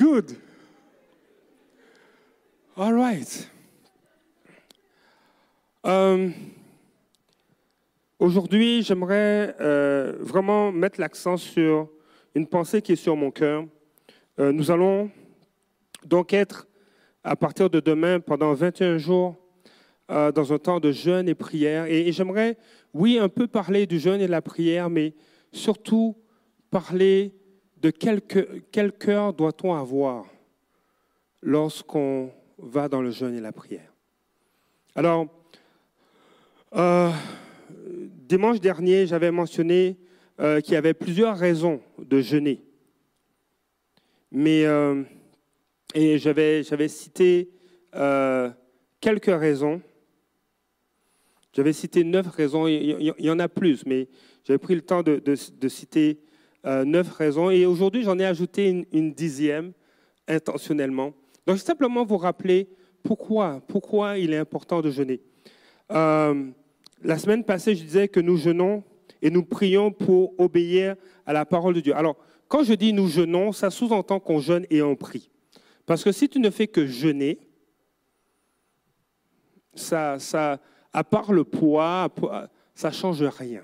Good. All right. Euh, Aujourd'hui, j'aimerais euh, vraiment mettre l'accent sur une pensée qui est sur mon cœur. Euh, nous allons donc être, à partir de demain, pendant 21 jours, dans un temps de jeûne et prière. Et j'aimerais, oui, un peu parler du jeûne et de la prière, mais surtout parler de quel, cœur- doit-on avoir lorsqu'on va dans le jeûne et la prière? Alors, euh, dimanche dernier, j'avais mentionné euh, qu'il y avait plusieurs raisons de jeûner. Mais, euh, et j'avais, j'avais cité quelques raisons. J'avais cité neuf raisons, il y, en a plus, mais j'avais pris le temps de- de citer euh, neuf raisons. Et aujourd'hui, j'en ai ajouté une, dixième intentionnellement. Donc, je vais simplement vous rappeler pourquoi, pourquoi il est important de jeûner. Euh, la semaine passée, je disais que nous jeûnons et nous prions pour obéir à la parole de Dieu. Alors, quand je dis nous jeûnons, ça sous-entend qu'on jeûne et on prie. Parce que si tu ne fais que jeûner, ça, ça, à part le poids, ça ne change rien.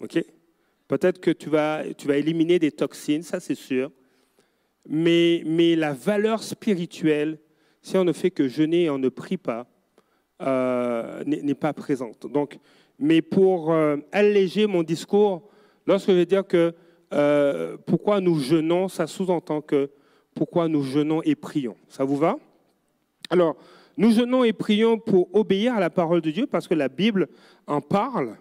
OK? Peut-être que tu vas, tu éliminer des toxines, ça c'est sûr. Mais, la valeur spirituelle, si on ne fait que jeûner et on ne prie pas, euh, n'est n'est pas présente. Donc, mais pour euh, alléger mon discours, lorsque je vais dire que euh, pourquoi nous jeûnons, ça sous-entend que pourquoi nous jeûnons et prions. Ça vous va? Alors, nous jeûnons et prions pour obéir à la parole de Dieu parce que la Bible en parle.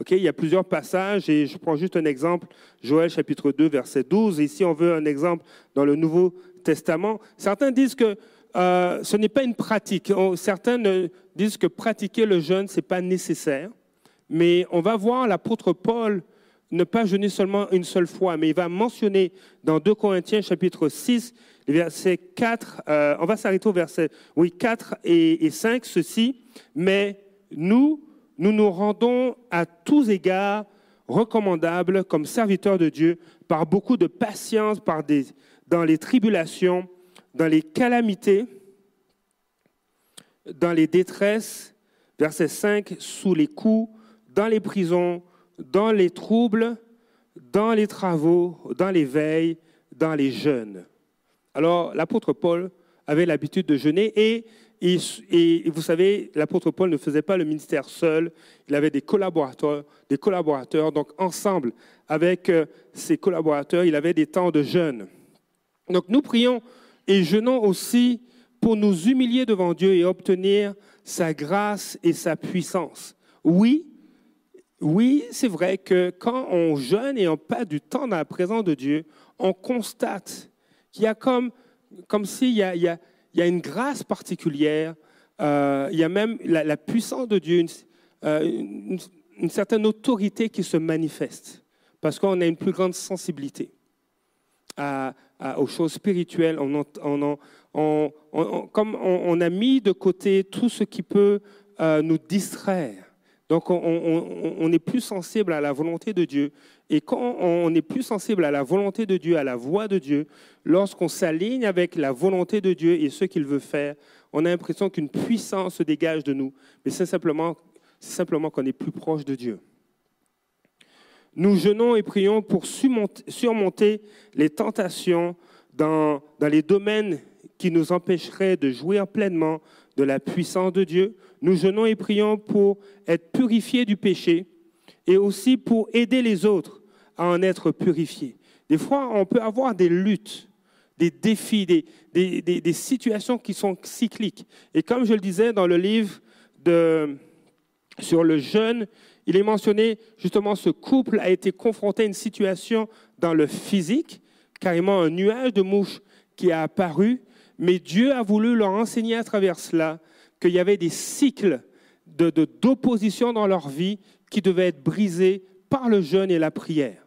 Ok, il y a plusieurs passages et je prends juste un exemple, Joël chapitre 2, verset 12. Ici, on veut un exemple dans le Nouveau Testament. Certains disent que euh, ce n'est pas une pratique. Certains disent que pratiquer le jeûne, ce n'est pas nécessaire. Mais on va voir l'apôtre Paul ne pas jeûner seulement une seule fois, mais il va mentionner dans 2 Corinthiens chapitre 6, les versets 4, euh, on va s'arrêter au verset oui, 4 et, et 5, ceci, mais nous, nous nous rendons à tous égards recommandables comme serviteurs de Dieu par beaucoup de patience, par des, dans les tribulations, dans les calamités, dans les détresses, verset 5, sous les coups, dans les prisons, dans les troubles, dans les travaux, dans les veilles, dans les jeûnes. Alors, l'apôtre Paul avait l'habitude de jeûner et, et- vous savez, l'apôtre Paul ne faisait pas le ministère seul, il avait des collaborateurs, des collaborateurs, donc ensemble avec euh, ses collaborateurs, il avait des temps de jeûne. Donc nous prions et jeûnons aussi pour nous humilier devant Dieu et obtenir sa grâce et sa puissance. Oui, oui, c'est vrai que quand on jeûne et on passe du temps dans la présence de Dieu, on constate qu'il y a comme, comme s'il il y, a, il y a une grâce particulière, euh, il y a même la, puissance de Dieu, une, euh, une- certaine autorité qui se manifeste, parce qu'on a une plus grande sensibilité aux choses spirituelles. On, comme on, a mis de côté tout ce qui peut euh, nous distraire. Donc, on, on- on est plus sensible à la volonté de Dieu. Et quand on est plus sensible à la volonté de Dieu, à la voix de Dieu, lorsqu'on s'aligne avec la volonté de Dieu et ce qu'il veut faire, on a l'impression qu'une puissance se dégage de nous. Mais c'est simplement, simplement qu'on est plus proche de Dieu. Nous jeûnons et prions pour surmonter, surmonter les tentations dans, dans les domaines qui nous empêcheraient de jouir pleinement de la puissance de Dieu. Nous jeûnons et prions pour être purifiés du péché et aussi pour aider les autres à en être purifiés. Des fois, on peut avoir des luttes, des défis, des, des- des- situations qui sont cycliques. Et comme je le disais dans le livre de, sur le jeûne, il est mentionné justement ce couple a été confronté à une situation dans le physique, carrément un nuage de mouches qui a apparu, mais Dieu a voulu leur enseigner à travers cela qu'il y avait des cycles de- de- d'opposition dans leur vie qui devaient être brisés par le jeûne et la prière.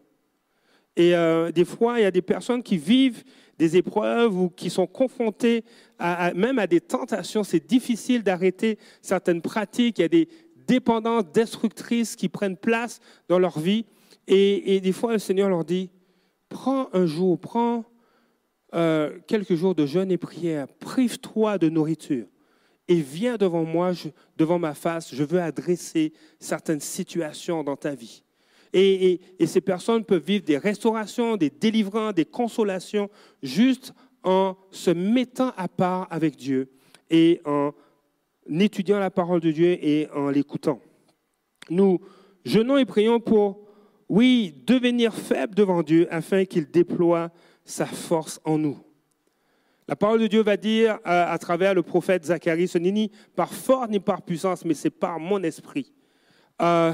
Et euh, des fois, il y a des personnes qui vivent des épreuves ou qui sont confrontées à, même à des tentations. C'est difficile d'arrêter certaines pratiques. Il y a des dépendances destructrices qui prennent place dans leur vie. Et, et des fois, le Seigneur leur dit, prends un jour, prends euh, quelques jours de jeûne et prière. Prive-toi de nourriture et viens devant moi, devant ma face. Je veux adresser certaines situations dans ta vie. Et, ces personnes peuvent vivre des restaurations, des délivrances, des consolations, juste en se mettant à part avec Dieu et en étudiant la parole de Dieu et en l'écoutant. Nous jeûnons et prions pour, oui, devenir faibles devant Dieu afin qu'il déploie sa force en nous. La parole de Dieu va dire à, travers le prophète Zacharie, ce n'est ni par force ni par puissance, mais c'est par mon esprit. Euh,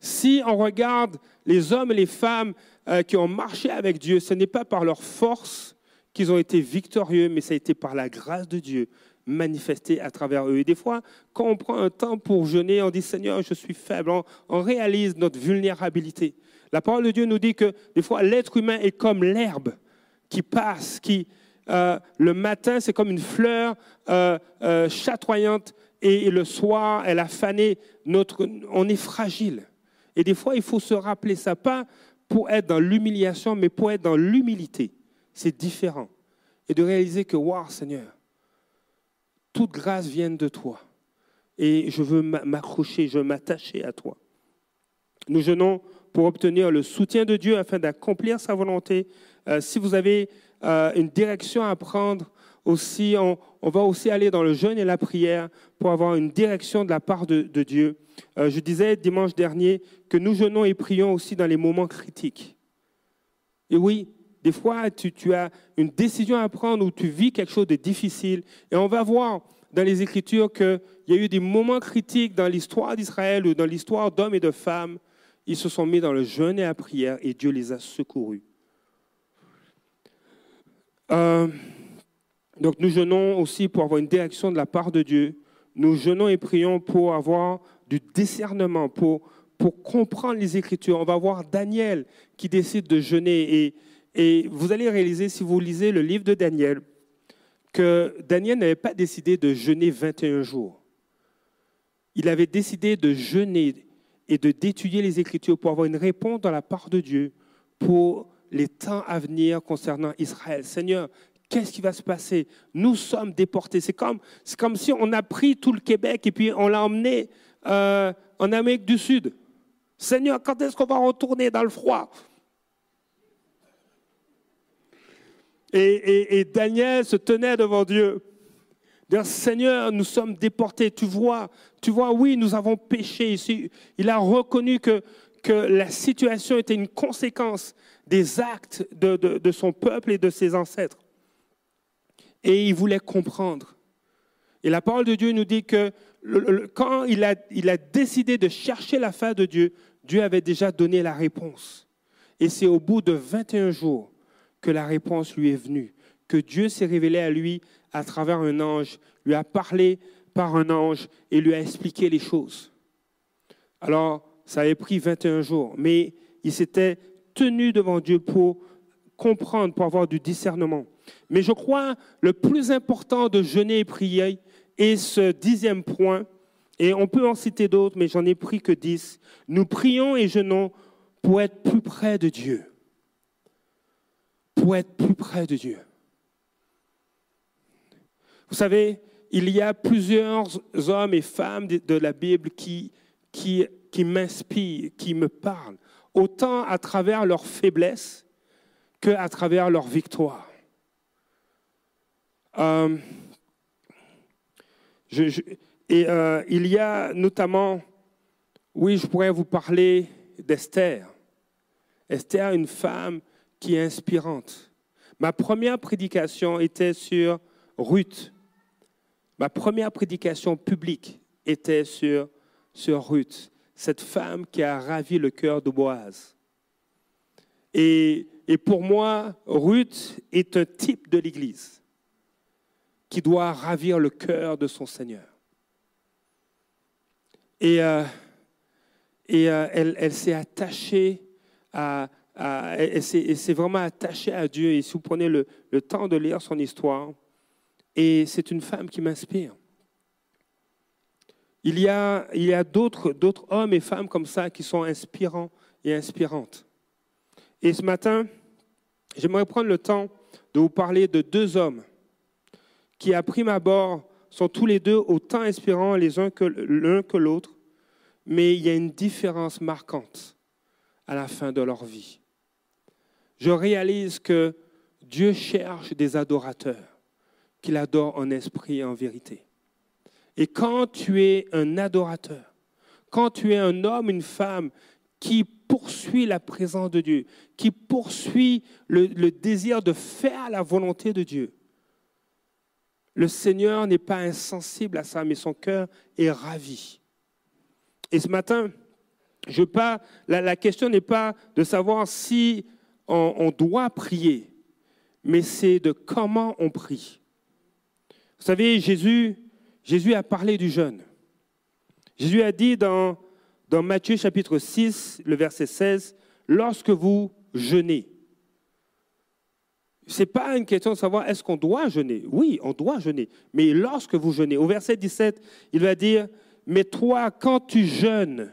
si on regarde les hommes et les femmes euh, qui ont marché avec Dieu, ce n'est pas par leur force qu'ils ont été victorieux, mais ça a été par la grâce de Dieu manifestée à travers eux. Et des fois, quand on prend un temps pour jeûner, on dit Seigneur, je suis faible, on réalise notre vulnérabilité. La parole de Dieu nous dit que des fois, l'être humain est comme l'herbe qui passe, qui euh, le matin, c'est comme une fleur euh, chatoyante, et, le soir, elle a fané. Notre, on est fragile. Et des fois, il faut se rappeler ça, pas pour être dans l'humiliation, mais pour être dans l'humilité. C'est différent. Et de réaliser que, waouh, Seigneur, toute grâce vient de toi. Et je veux m'accrocher, je veux m'attacher à toi. Nous jeûnons pour obtenir le soutien de Dieu afin d'accomplir sa volonté. si vous avez euh, une direction à prendre aussi. On, va aussi aller dans le jeûne et la prière pour avoir une direction de la part de, Dieu. Euh, je disais dimanche dernier que nous jeûnons et prions aussi dans les moments critiques. Et oui, des fois, tu, tu as une décision à prendre ou tu vis quelque chose de difficile. Et on va voir dans les Écritures qu'il y a eu des moments critiques dans l'histoire d'Israël ou dans l'histoire d'hommes et de femmes. Ils se sont mis dans le jeûne et la prière et Dieu les a secourus. Euh, donc nous jeûnons aussi pour avoir une direction de la part de Dieu. Nous jeûnons et prions pour avoir du discernement, pour, pour comprendre les Écritures. On va voir Daniel qui décide de jeûner. Et, et vous allez réaliser, si vous lisez le livre de Daniel, que Daniel n'avait pas décidé de jeûner 21 jours. Il avait décidé de jeûner et de d'étudier les Écritures pour avoir une réponse dans la part de Dieu, pour les temps à venir concernant Israël. Seigneur, qu'est-ce qui va se passer? Nous sommes déportés. C'est comme, comme si on a pris tout le Québec et puis on l'a emmené euh, en Amérique du Sud. Seigneur, quand est-ce qu'on va retourner dans le froid? Et, Daniel se tenait devant Dieu. Seigneur, nous sommes déportés. Tu vois, tu vois, oui, nous avons péché ici. Il a reconnu que, que la situation était une conséquence des actes de, son peuple et de ses ancêtres. Et il voulait comprendre. Et la parole de Dieu nous dit que quand il a, décidé de chercher la fin de Dieu, Dieu avait déjà donné la réponse. Et c'est au bout de 21 jours que la réponse lui est venue, que Dieu s'est révélé à lui à travers un ange, lui a parlé par un ange et lui a expliqué les choses. Alors, ça avait pris 21 jours, mais il s'était tenu devant Dieu pour comprendre, pour avoir du discernement. Mais je crois le plus important de jeûner et prier est ce dixième point, et on peut en citer d'autres, mais j'en ai pris que dix. Nous prions et jeûnons pour être plus près de Dieu. Pour être plus près de Dieu. Vous savez, il y a plusieurs hommes et femmes de la Bible qui, qui, qui m'inspirent, qui me parlent autant à travers leur faiblesse qu'à travers leur victoire. Euh, et euh, il y a notamment, oui, je pourrais vous parler d'Esther. Esther, une femme qui est inspirante. Ma première prédication était sur Ruth. Ma première prédication publique était sur, sur Ruth cette femme qui a ravi le cœur de Boaz. Et, pour moi, Ruth est un type de l'Église qui doit ravir le cœur de son Seigneur. Et, euh, et euh, elle, s'est attachée à, elle s'est vraiment attachée à Dieu. Et si vous prenez le, le temps de lire son histoire, et c'est une femme qui m'inspire. Il y a, il y a d'autres hommes et femmes comme ça qui sont inspirants et inspirantes. Et ce matin, j'aimerais prendre le temps de vous parler de deux hommes qui, à prime abord, sont tous les deux autant inspirants les uns que l'un que l'autre, mais il y a une différence marquante à la fin de leur vie. Je réalise que Dieu cherche des adorateurs, qu'il adore en esprit et en vérité. Et quand tu es un adorateur, quand tu es un homme, une femme qui poursuit la présence de Dieu, qui poursuit le, désir de faire la volonté de Dieu, le Seigneur n'est pas insensible à ça, mais son cœur est ravi. Et ce matin, je pas, la, question n'est pas de savoir si on, doit prier, mais c'est de comment on prie. Vous savez, Jésus, Jésus a parlé du jeûne. Jésus a dit dans, dans Matthieu chapitre 6, le verset 16, lorsque vous jeûnez, ce n'est pas une question de savoir est-ce qu'on doit jeûner. Oui, on doit jeûner. Mais lorsque vous jeûnez, au verset 17, il va dire, mais toi, quand tu jeûnes,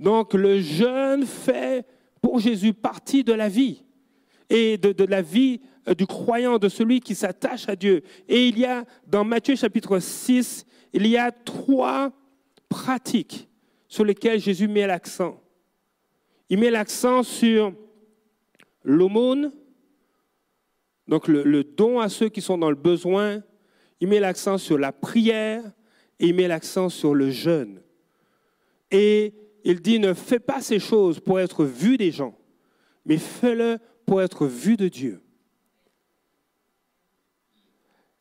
donc le jeûne fait pour Jésus partie de la vie et de, la vie euh, du croyant, de celui qui s'attache à Dieu. Et il y a, dans Matthieu chapitre 6, il y a trois pratiques sur lesquelles Jésus met l'accent. Il met l'accent sur l'aumône, donc le, don à ceux qui sont dans le besoin, il met l'accent sur la prière et il met l'accent sur le jeûne. Et il dit, ne fais pas ces choses pour être vu des gens, mais fais-le pour être vu de Dieu.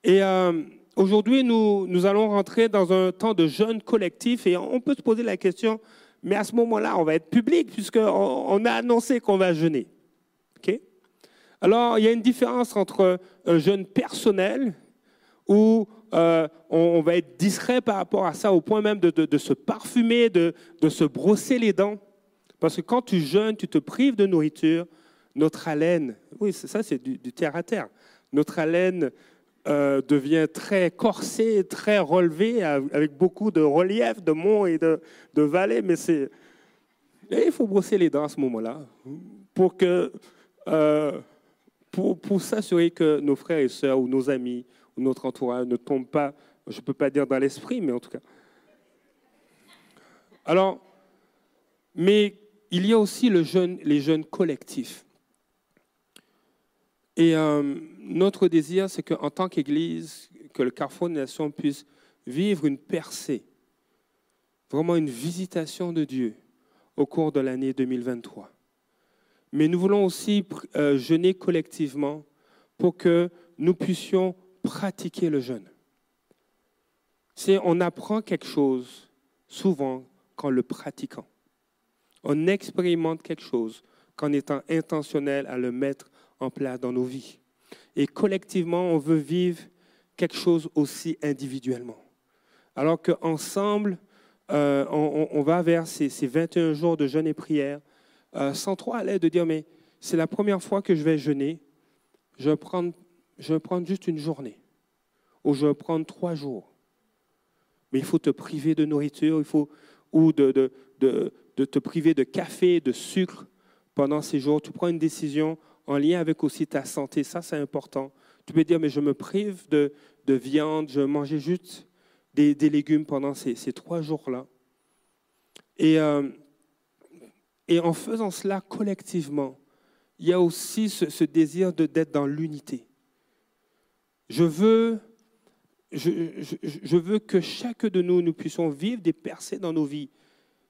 Et euh, aujourd'hui, nous, allons rentrer dans un temps de jeûne collectif et on peut se poser la question, mais à ce moment-là, on va être public puisqu'on on a annoncé qu'on va jeûner. Alors, il y a une différence entre un jeûne personnel où euh, on, va être discret par rapport à ça, au point même de, se parfumer, de, se brosser les dents. Parce que quand tu jeûnes, tu te prives de nourriture, notre haleine, oui, ça c'est du, terre à terre, notre haleine euh, devient très corsée, très relevée, avec beaucoup de relief, de monts et de, vallées, mais c'est... il faut brosser les dents à ce moment-là pour. Euh, pour, s'assurer que nos frères et sœurs ou nos amis ou notre entourage ne tombent pas, je ne peux pas dire dans l'esprit, mais en tout cas. Alors, mais il y a aussi le jeune, les jeunes collectifs. Et euh, notre désir, c'est qu'en tant qu'Église, que le Carrefour des Nations puisse vivre une percée, vraiment une visitation de Dieu au cours de l'année 2023 mais nous voulons aussi euh, jeûner collectivement pour que nous puissions pratiquer le jeûne. C'est on apprend quelque chose souvent qu'en le pratiquant. On expérimente quelque chose qu'en étant intentionnel à le mettre en place dans nos vies. Et collectivement, on veut vivre quelque chose aussi individuellement. Alors qu'ensemble, euh, on, va vers ces, ces 21 jours de jeûne et prière euh, sans trop l'aide de dire, mais c'est la première fois que je vais jeûner, je vais prendre, juste une journée, ou je vais prendre trois jours. Mais il faut te priver de nourriture, il faut, ou de, de te priver de café, de sucre pendant ces jours. Tu prends une décision en lien avec aussi ta santé, ça c'est important. Tu peux dire, mais je me prive de, de viande, je manger juste des, des légumes pendant ces, ces trois jours-là. Et euh, et en faisant cela collectivement, il y a aussi ce, désir d'être dans l'unité. Je veux, je, veux que chaque de nous, nous puissions vivre des percées dans nos vies,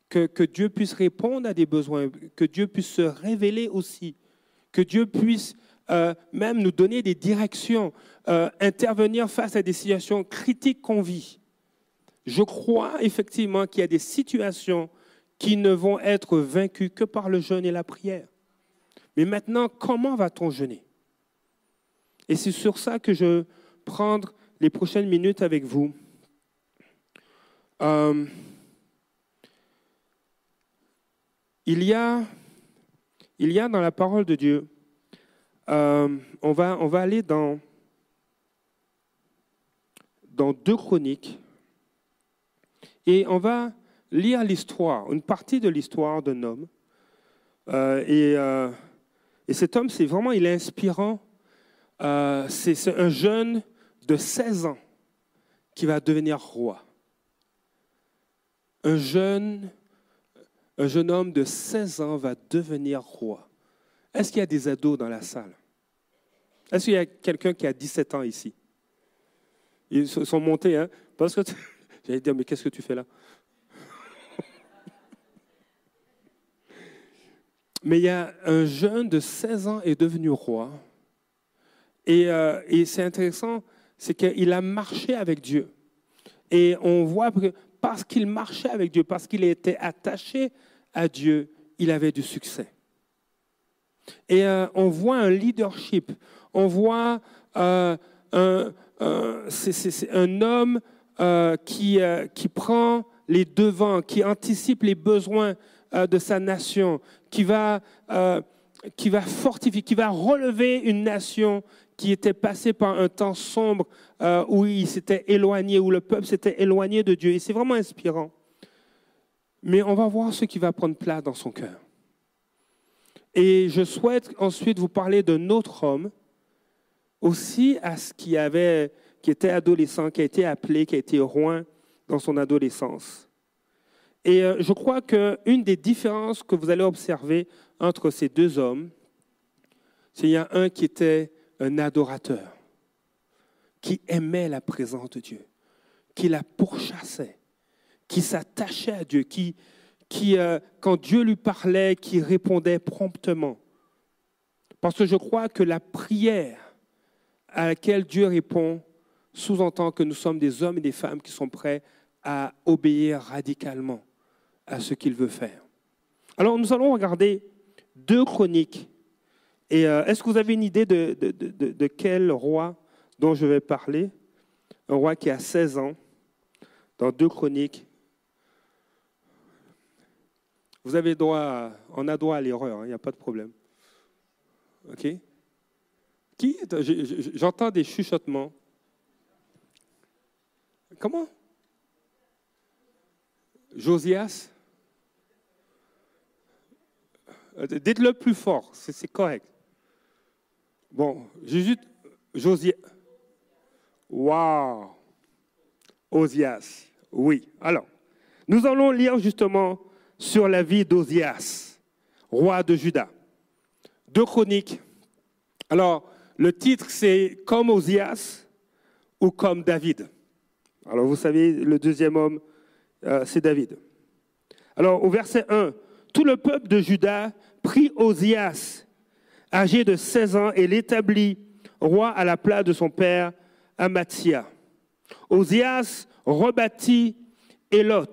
que, que Dieu puisse répondre à des besoins, que Dieu puisse se révéler aussi, que Dieu puisse euh, même nous donner des directions, euh, intervenir face à des situations critiques qu'on vit. Je crois effectivement qu'il y a des situations qui ne vont être vaincus que par le jeûne et la prière. Mais maintenant, comment va-t-on jeûner? Et c'est sur ça que je prendre les prochaines minutes avec vous. Euh, il, y a, il y a dans la parole de Dieu, euh, on, va, aller dans, deux chroniques, et on va lire l'histoire, une partie de l'histoire d'un homme. Euh, et, euh, et, cet homme, c'est vraiment, il est inspirant c'est un jeune de 16 ans qui va devenir roi. Un jeune, un jeune homme de 16 ans va devenir roi. Est-ce qu'il y a des ados dans la salle? Est-ce qu'il y a quelqu'un qui a 17 ans ici? Ils sont montés, hein Parce que j'allais dire, mais qu'est-ce que tu fais là? Mais il y a un jeune de 16 ans est devenu roi. Et, euh, et c'est intéressant, c'est qu'il a marché avec Dieu. Et on voit que parce qu'il marchait avec Dieu, parce qu'il était attaché à Dieu, il avait du succès. Et euh, on voit un leadership, on voit euh, un, homme qui, qui prend les devants, qui anticipe les besoins de sa nation, qui va, euh, qui va fortifier, qui va relever une nation qui était passée par un temps sombre euh, où il s'était éloigné, où le peuple s'était éloigné de Dieu. Et c'est vraiment inspirant. Mais on va voir ce qui va prendre place dans son cœur. Et je souhaite ensuite vous parler d'un autre homme, aussi à ce qui, avait, qui était adolescent, qui a été appelé, qui a été roi dans son adolescence. Et euh, je crois qu'une des différences que vous allez observer entre ces deux hommes, c'est qu'il y a un qui était un adorateur, qui aimait la présence de Dieu, qui la pourchassait, qui s'attachait à Dieu, qui, qui euh, quand Dieu lui parlait, qui répondait promptement. Parce que je crois que la prière à laquelle Dieu répond sous-entend que nous sommes des hommes et des femmes qui sont prêts à obéir radicalement à ce qu'il veut faire. Alors nous allons regarder deux chroniques. Et euh, est-ce que vous avez une idée de, de, quel roi dont je vais parler? Un roi qui a 16 ans, dans deux chroniques. Vous avez droit, on a droit à l'erreur, hein, il n'y a pas de problème. OK? Qui J'entends des chuchotements. Comment? Josias? Euh, dites-le plus fort, c'est correct. Bon, Jésus, Josias. Waouh! Osias. Oui. Alors, nous allons lire justement sur la vie d'Osias, roi de Juda. Deux chroniques. Alors, le titre, c'est Comme Osias ou comme David. Alors, vous savez, le deuxième homme, euh, c'est David. Alors, au verset 1, tout le peuple de Juda prit Osias, âgé de 16 ans, et l'établit roi à la place de son père Amatia. Osias rebâtit Elot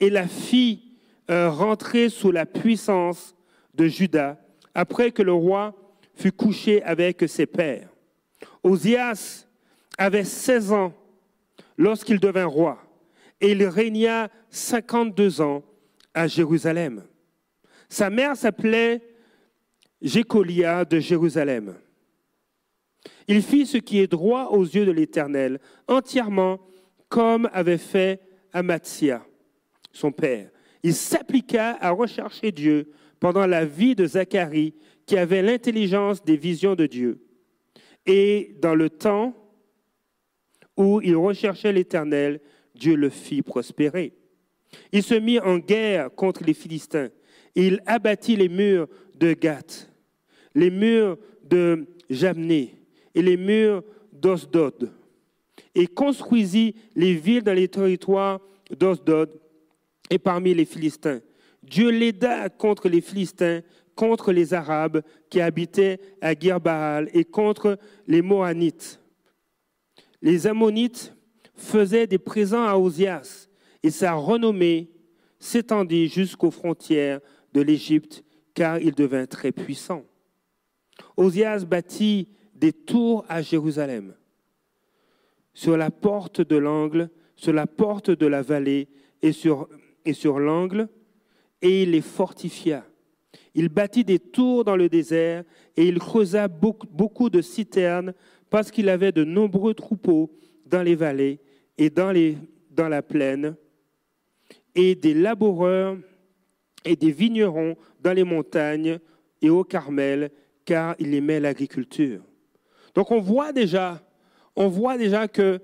et la fit euh, rentrer sous la puissance de Juda après que le roi fut couché avec ses pères. Osias avait 16 ans lorsqu'il devint roi et il régna 52 ans à Jérusalem. Sa mère s'appelait Jécolia de Jérusalem. Il fit ce qui est droit aux yeux de l'Éternel, entièrement comme avait fait Amatia, son père. Il s'appliqua à rechercher Dieu pendant la vie de Zacharie, qui avait l'intelligence des visions de Dieu. Et dans le temps où il recherchait l'Éternel, Dieu le fit prospérer. Il se mit en guerre contre les Philistins il abattit les murs de Gath, les murs de Jamné et les murs d'Osdod, et construisit les villes dans les territoires d'Osdod et parmi les Philistins. Dieu l'aida contre les Philistins, contre les Arabes qui habitaient à Girbaal et contre les Mohanites. Les Ammonites faisaient des présents à Osias et sa renommée s'étendit jusqu'aux frontières de l'Égypte, car il devint très puissant. Osias bâtit des tours à Jérusalem, sur la porte de l'angle, sur la porte de la vallée et sur, l'angle, et il les fortifia. Il bâtit des tours dans le désert et il creusa beaucoup, de citernes parce qu'il avait de nombreux troupeaux dans les vallées et dans la plaine et des laboureurs et des vignerons dans les montagnes et au Carmel, car il aimait l'agriculture. Donc on voit déjà, on voit déjà que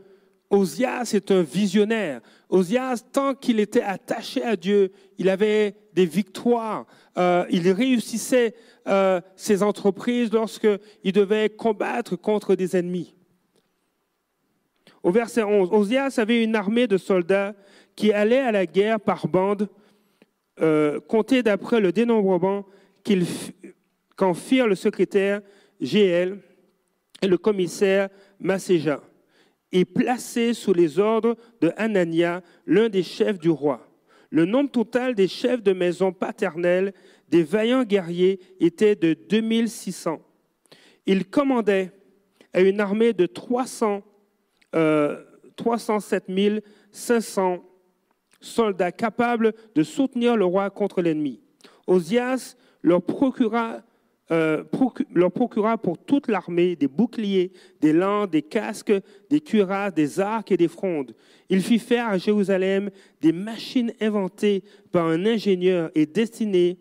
Osias est un visionnaire. Osias, tant qu'il était attaché à Dieu, il avait des victoires. Euh, il réussissait euh, ses entreprises lorsqu'il devait combattre contre des ennemis. Au verset 11, Osias avait une armée de soldats qui allaient à la guerre par bande, euh, d'après le dénombrement qu'en firent le secrétaire GL et le commissaire Masséja et placé sous les ordres de Hanania, l'un des chefs du roi. Le nombre total des chefs de maison paternelle des vaillants guerriers était de 2600. Il commandait à une armée de 300, euh, 307 500 soldats capables de soutenir le roi contre l'ennemi. Osias leur procura euh, leur procura pour toute l'armée des boucliers, des lances, des casques, des cuirasses, des arcs et des frondes. Il fit faire à Jérusalem des machines inventées par un ingénieur et destinées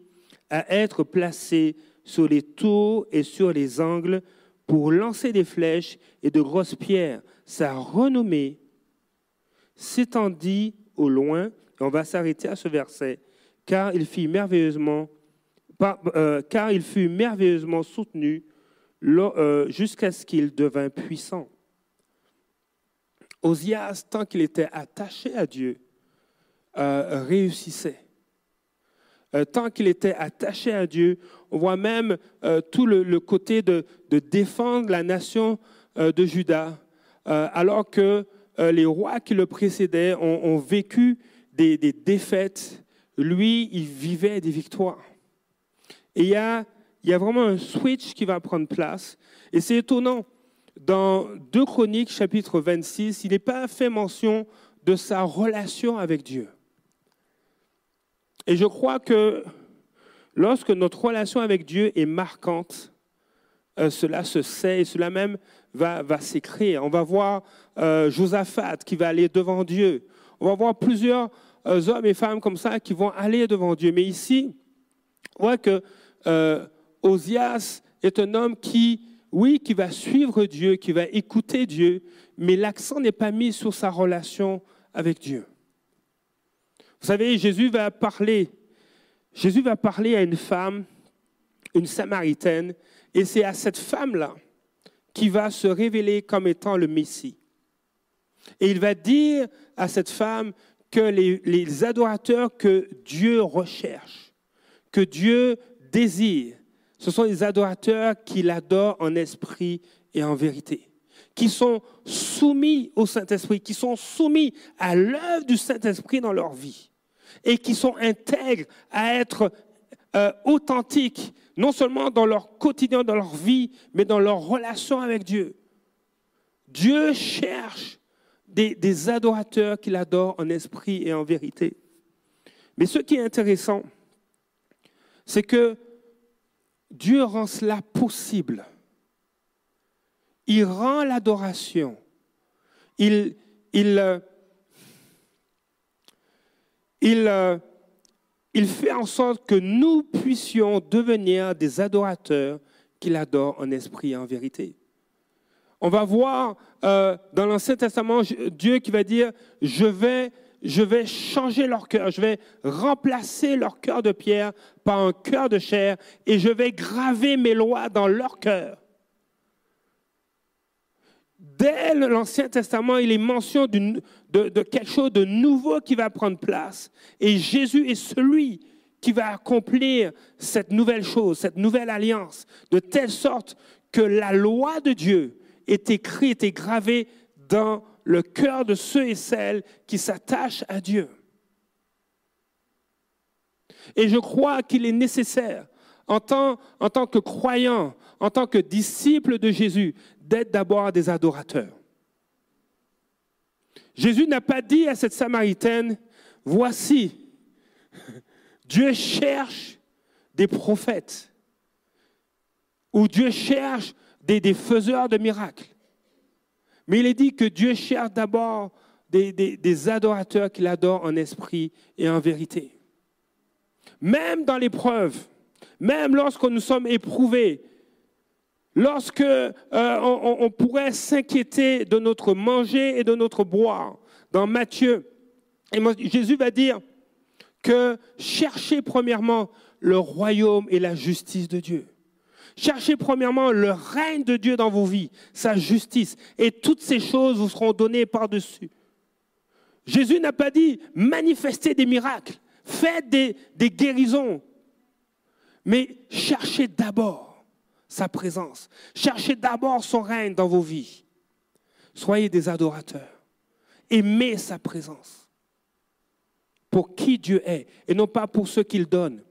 à être placées sur les tours et sur les angles pour lancer des flèches et de grosses pierres. Sa renommée s'étendit au loin, et on va s'arrêter à ce verset, car il fit merveilleusement euh, car il fut merveilleusement soutenu euh, jusqu'à ce qu'il devint puissant. Osias, tant qu'il était attaché à Dieu, euh, réussissait. tant qu'il était attaché à Dieu, on voit même tout le, côté de, défendre la nation de Juda, alors que les rois qui le précédaient ont, vécu des défaites. Lui, il vivait des victoires. Et il y a, vraiment un switch qui va prendre place. Et c'est étonnant. Dans 2 Chroniques, chapitre 26, il n'est pas fait mention de sa relation avec Dieu. Et je crois que lorsque notre relation avec Dieu est marquante, euh, cela se sait et cela même va, va s'écrire. On va voir euh, Josaphat qui va aller devant Dieu. On va voir plusieurs euh, hommes et femmes comme ça qui vont aller devant Dieu. Mais ici, on voit que euh, Osias est un homme qui, oui, qui va suivre Dieu, qui va écouter Dieu, mais l'accent n'est pas mis sur sa relation avec Dieu. Vous savez, Jésus va parler, Jésus va parler à une femme, une samaritaine, et c'est à cette femme-là qui va se révéler comme étant le Messie. Et il va dire à cette femme que les, les adorateurs que Dieu recherche, que Dieu désir, ce sont les adorateurs qui l'adorent en esprit et en vérité, qui sont soumis au Saint-Esprit, qui sont soumis à l'œuvre du Saint-Esprit dans leur vie et qui sont intègres à être euh, authentiques, non seulement dans leur quotidien, dans leur vie, mais dans leur relation avec Dieu. Dieu cherche des, des adorateurs qui l'adorent en esprit et en vérité. Mais ce qui est intéressant, c'est que Dieu rend cela possible. Il rend l'adoration. Il, il, euh, euh, il fait en sorte que nous puissions devenir des adorateurs qu'il adore en esprit et en vérité. On va voir euh, dans l'Ancien Testament Dieu qui va dire, je vais je vais changer leur cœur, je vais remplacer leur cœur de pierre par un cœur de chair et je vais graver mes lois dans leur cœur. Dès l'Ancien Testament, il est mention de, de, quelque chose de nouveau qui va prendre place. Et Jésus est celui qui va accomplir cette nouvelle chose, cette nouvelle alliance, de telle sorte que la loi de Dieu est écrite et gravée dans le cœur de ceux et celles qui s'attachent à Dieu. Et je crois qu'il est nécessaire, en tant, que croyant, en tant que disciple de Jésus, d'être d'abord des adorateurs. Jésus n'a pas dit à cette Samaritaine, voici, Dieu cherche des prophètes, ou Dieu cherche des, des faiseurs de miracles. Mais il est dit que Dieu cherche d'abord des, adorateurs qu'il adore en esprit et en vérité. Même dans l'épreuve, même lorsque nous sommes éprouvés, lorsque euh, on, pourrait s'inquiéter de notre manger et de notre boire. Dans Matthieu, Jésus va dire que cherchez premièrement le royaume et la justice de Dieu. Cherchez premièrement le règne de Dieu dans vos vies, sa justice, et toutes ces choses vous seront données par-dessus. Jésus n'a pas dit manifestez des miracles, faites des, guérisons, mais cherchez d'abord sa présence, cherchez d'abord son règne dans vos vies. Soyez des adorateurs, aimez sa présence pour qui Dieu est et non pas pour ce qu'il donne.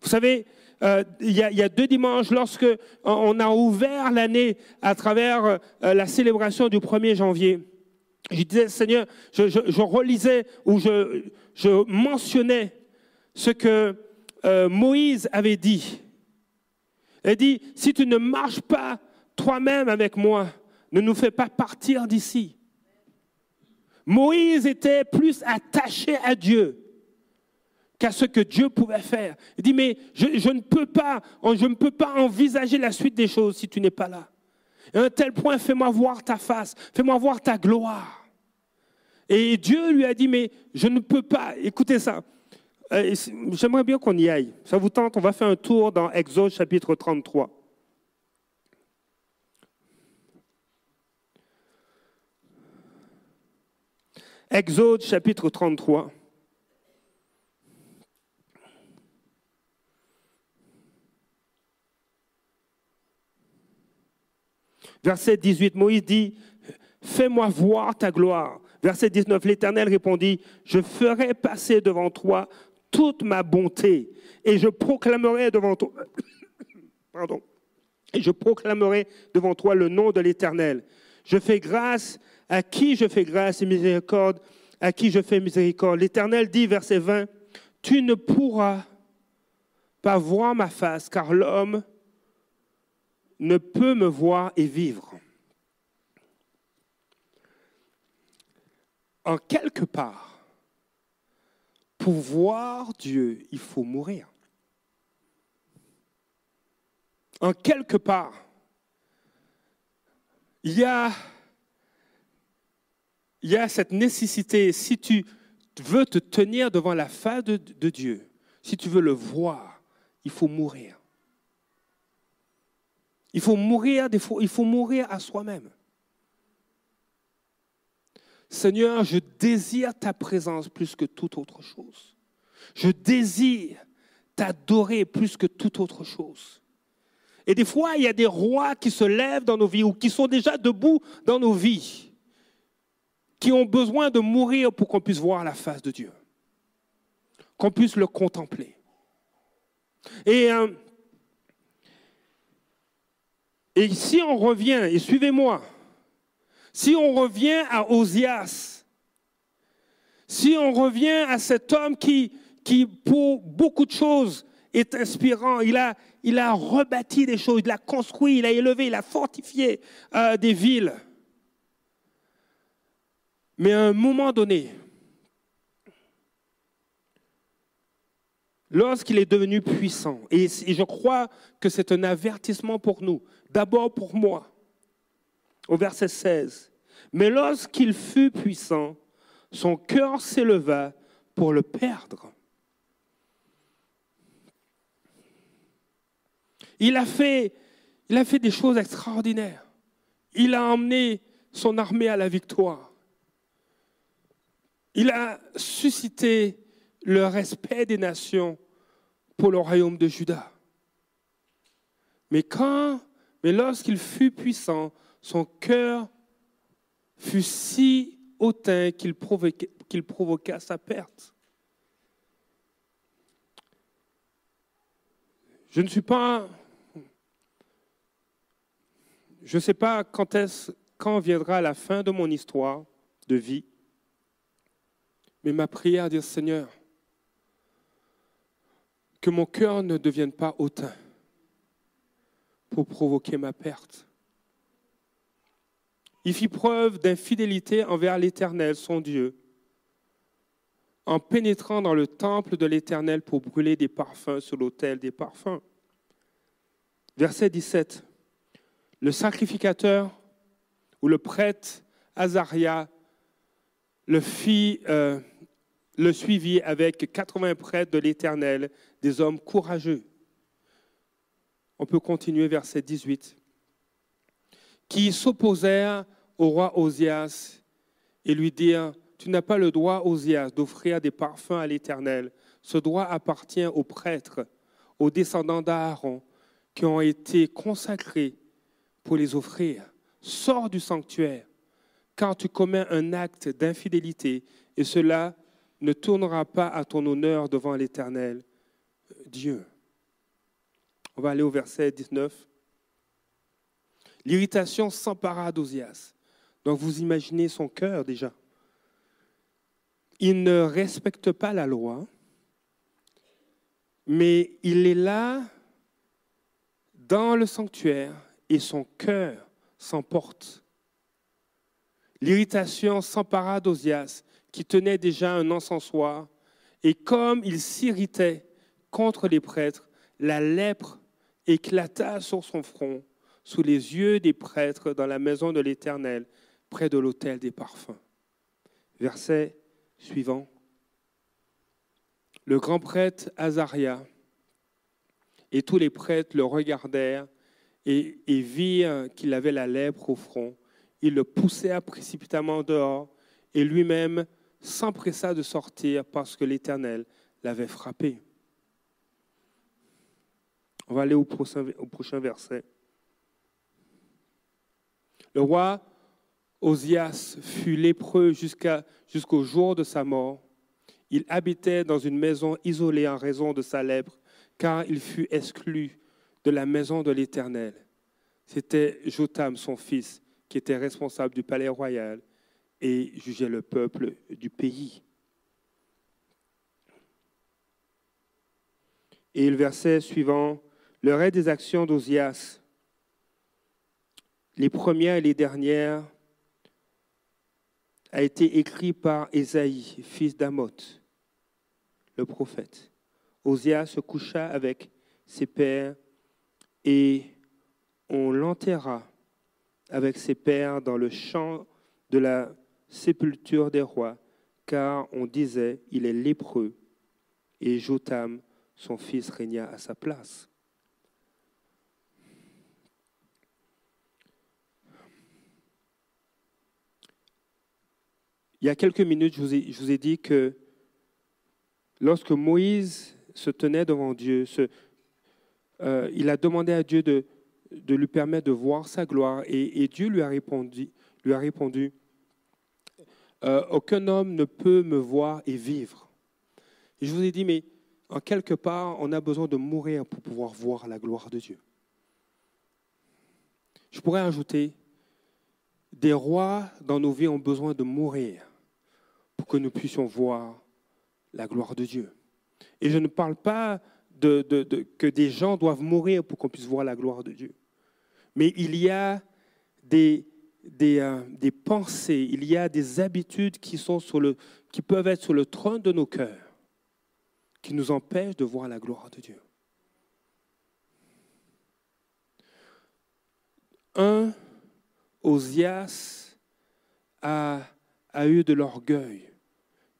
Vous savez, euh, il, y a, deux dimanches, lorsque on a ouvert l'année à travers euh, la célébration du 1er janvier, je disais, Seigneur, je, relisais ou je, mentionnais ce que euh, Moïse avait dit. Il dit, si tu ne marches pas toi-même avec moi, ne nous fais pas partir d'ici. Moïse était plus attaché à Dieu qu'à ce que Dieu pouvait faire. Il dit, mais je, ne peux pas, je ne peux pas envisager la suite des choses si tu n'es pas là. à un tel point, fais-moi voir ta face, fais-moi voir ta gloire. Et Dieu lui a dit, mais je ne peux pas, écoutez ça, euh, j'aimerais bien qu'on y aille. Ça vous tente, on va faire un tour dans Exode chapitre 33. Exode chapitre 33. Verset 18, Moïse dit, Fais-moi voir ta gloire. Verset 19, l'Éternel répondit, Je ferai passer devant toi toute ma bonté et je proclamerai devant toi, pardon, et je proclamerai devant toi le nom de l'Éternel. Je fais grâce à qui je fais grâce et miséricorde, à qui je fais miséricorde. L'Éternel dit, verset 20, Tu ne pourras pas voir ma face, car l'homme ne peut me voir et vivre. En quelque part, pour voir Dieu, il faut mourir. En quelque part, il y a, cette nécessité, si tu veux te tenir devant la face de Dieu, si tu veux le voir, il faut mourir. Il faut mourir, il faut mourir à soi-même. Seigneur, je désire ta présence plus que toute autre chose. Je désire t'adorer plus que toute autre chose. Et des fois, il y a des rois qui se lèvent dans nos vies ou qui sont déjà debout dans nos vies, qui ont besoin de mourir pour qu'on puisse voir la face de Dieu, qu'on puisse le contempler. Et euh, et si on revient, et suivez-moi, si on revient à Osias, si on revient à cet homme qui, qui pour beaucoup de choses, est inspirant, il a, il a rebâti des choses, il a construit, il a élevé, il a fortifié euh, des villes. Mais à un moment donné, lorsqu'il est devenu puissant, et je crois que c'est un avertissement pour nous, d'abord pour moi. Au verset 16. Mais lorsqu'il fut puissant, son cœur s'éleva pour le perdre. Il a fait, des choses extraordinaires. Il a emmené son armée à la victoire. Il a suscité le respect des nations pour le royaume de Juda. Mais quand mais lorsqu'il fut puissant, son cœur fut si hautain qu'il provoqua, sa perte. Je ne suis pas. Je ne sais pas quand, viendra la fin de mon histoire de vie, mais ma prière dire Seigneur, que mon cœur ne devienne pas hautain pour provoquer ma perte. Il fit preuve d'infidélité envers l'Éternel, son Dieu, en pénétrant dans le temple de l'Éternel pour brûler des parfums sur l'autel des parfums. Verset 17. le sacrificateur ou le prêtre Azaria le, fit, euh, le suivit avec 80 prêtres de l'Éternel, des hommes courageux. On peut continuer verset 18. Qui s'opposèrent au roi Osias et lui dirent, tu n'as pas le droit, Osias, d'offrir des parfums à l'Éternel. Ce droit appartient aux prêtres, aux descendants d'Aaron, qui ont été consacrés pour les offrir. Sors du sanctuaire, car tu commets un acte d'infidélité, et cela ne tournera pas à ton honneur devant l'Éternel, Dieu. On va aller au verset 19. L'irritation s'empara d'Osias. Donc vous imaginez son cœur déjà. Il ne respecte pas la loi, mais il est là dans le sanctuaire et son cœur s'emporte. L'irritation s'empara d'Osias, qui tenait déjà un encensoir, et comme il s'irritait contre les prêtres, la lèpre éclata sur son front, sous les yeux des prêtres dans la maison de l'Éternel, près de l'autel des parfums. Verset suivant. Le grand prêtre Azaria et tous les prêtres le regardèrent et, et virent qu'il avait la lèpre au front. Ils le poussèrent précipitamment dehors et lui-même s'empressa de sortir parce que l'Éternel l'avait frappé. On va aller au prochain, verset. Le roi Osias fut lépreux jusqu'au jour de sa mort. Il habitait dans une maison isolée en raison de sa lèpre, car il fut exclu de la maison de l'Éternel. C'était Jotam, son fils, qui était responsable du palais royal et jugeait le peuple du pays. Et le verset suivant, le reste des actions d'Osias, les premières et les dernières, a été écrit par Ésaïe, fils d'Amoth, le prophète. Osias se coucha avec ses pères et on l'enterra avec ses pères dans le champ de la sépulture des rois, car on disait, il est lépreux, et Jotam, son fils, régna à sa place. Il y a quelques minutes, je vous ai, dit que lorsque Moïse se tenait devant Dieu, euh, il a demandé à Dieu de, lui permettre de voir sa gloire et, Dieu lui a répondu, euh, aucun homme ne peut me voir et vivre. Je vous ai dit, mais en quelque part, on a besoin de mourir pour pouvoir voir la gloire de Dieu. Je pourrais ajouter, des rois dans nos vies ont besoin de mourir que nous puissions voir la gloire de Dieu. Et je ne parle pas de, que des gens doivent mourir pour qu'on puisse voir la gloire de Dieu. Mais il y a des, des, euh, des, pensées, il y a des habitudes qui, sont sur le, qui peuvent être sur le trône de nos cœurs, qui nous empêchent de voir la gloire de Dieu. Un, Osias a, a eu de l'orgueil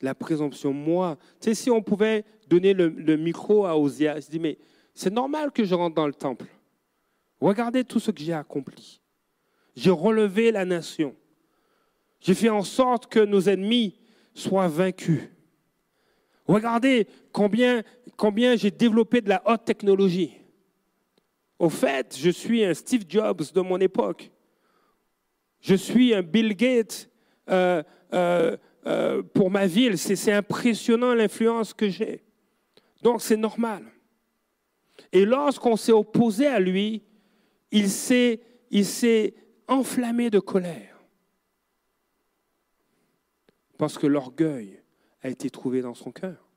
la présomption. Moi, tu sais, si on pouvait donner le, micro à Osias, je dis, mais c'est normal que je rentre dans le temple. Regardez tout ce que j'ai accompli. J'ai relevé la nation. J'ai fait en sorte que nos ennemis soient vaincus. Regardez combien, combien j'ai développé de la haute technologie. Au fait, je suis un Steve Jobs de mon époque. Je suis un Bill Gates euh, euh, euh, pour ma ville. C'est impressionnant l'influence que j'ai. Donc c'est normal. Et lorsqu'on s'est opposé à lui, il s'est enflammé de colère. Parce que l'orgueil a été trouvé dans son cœur.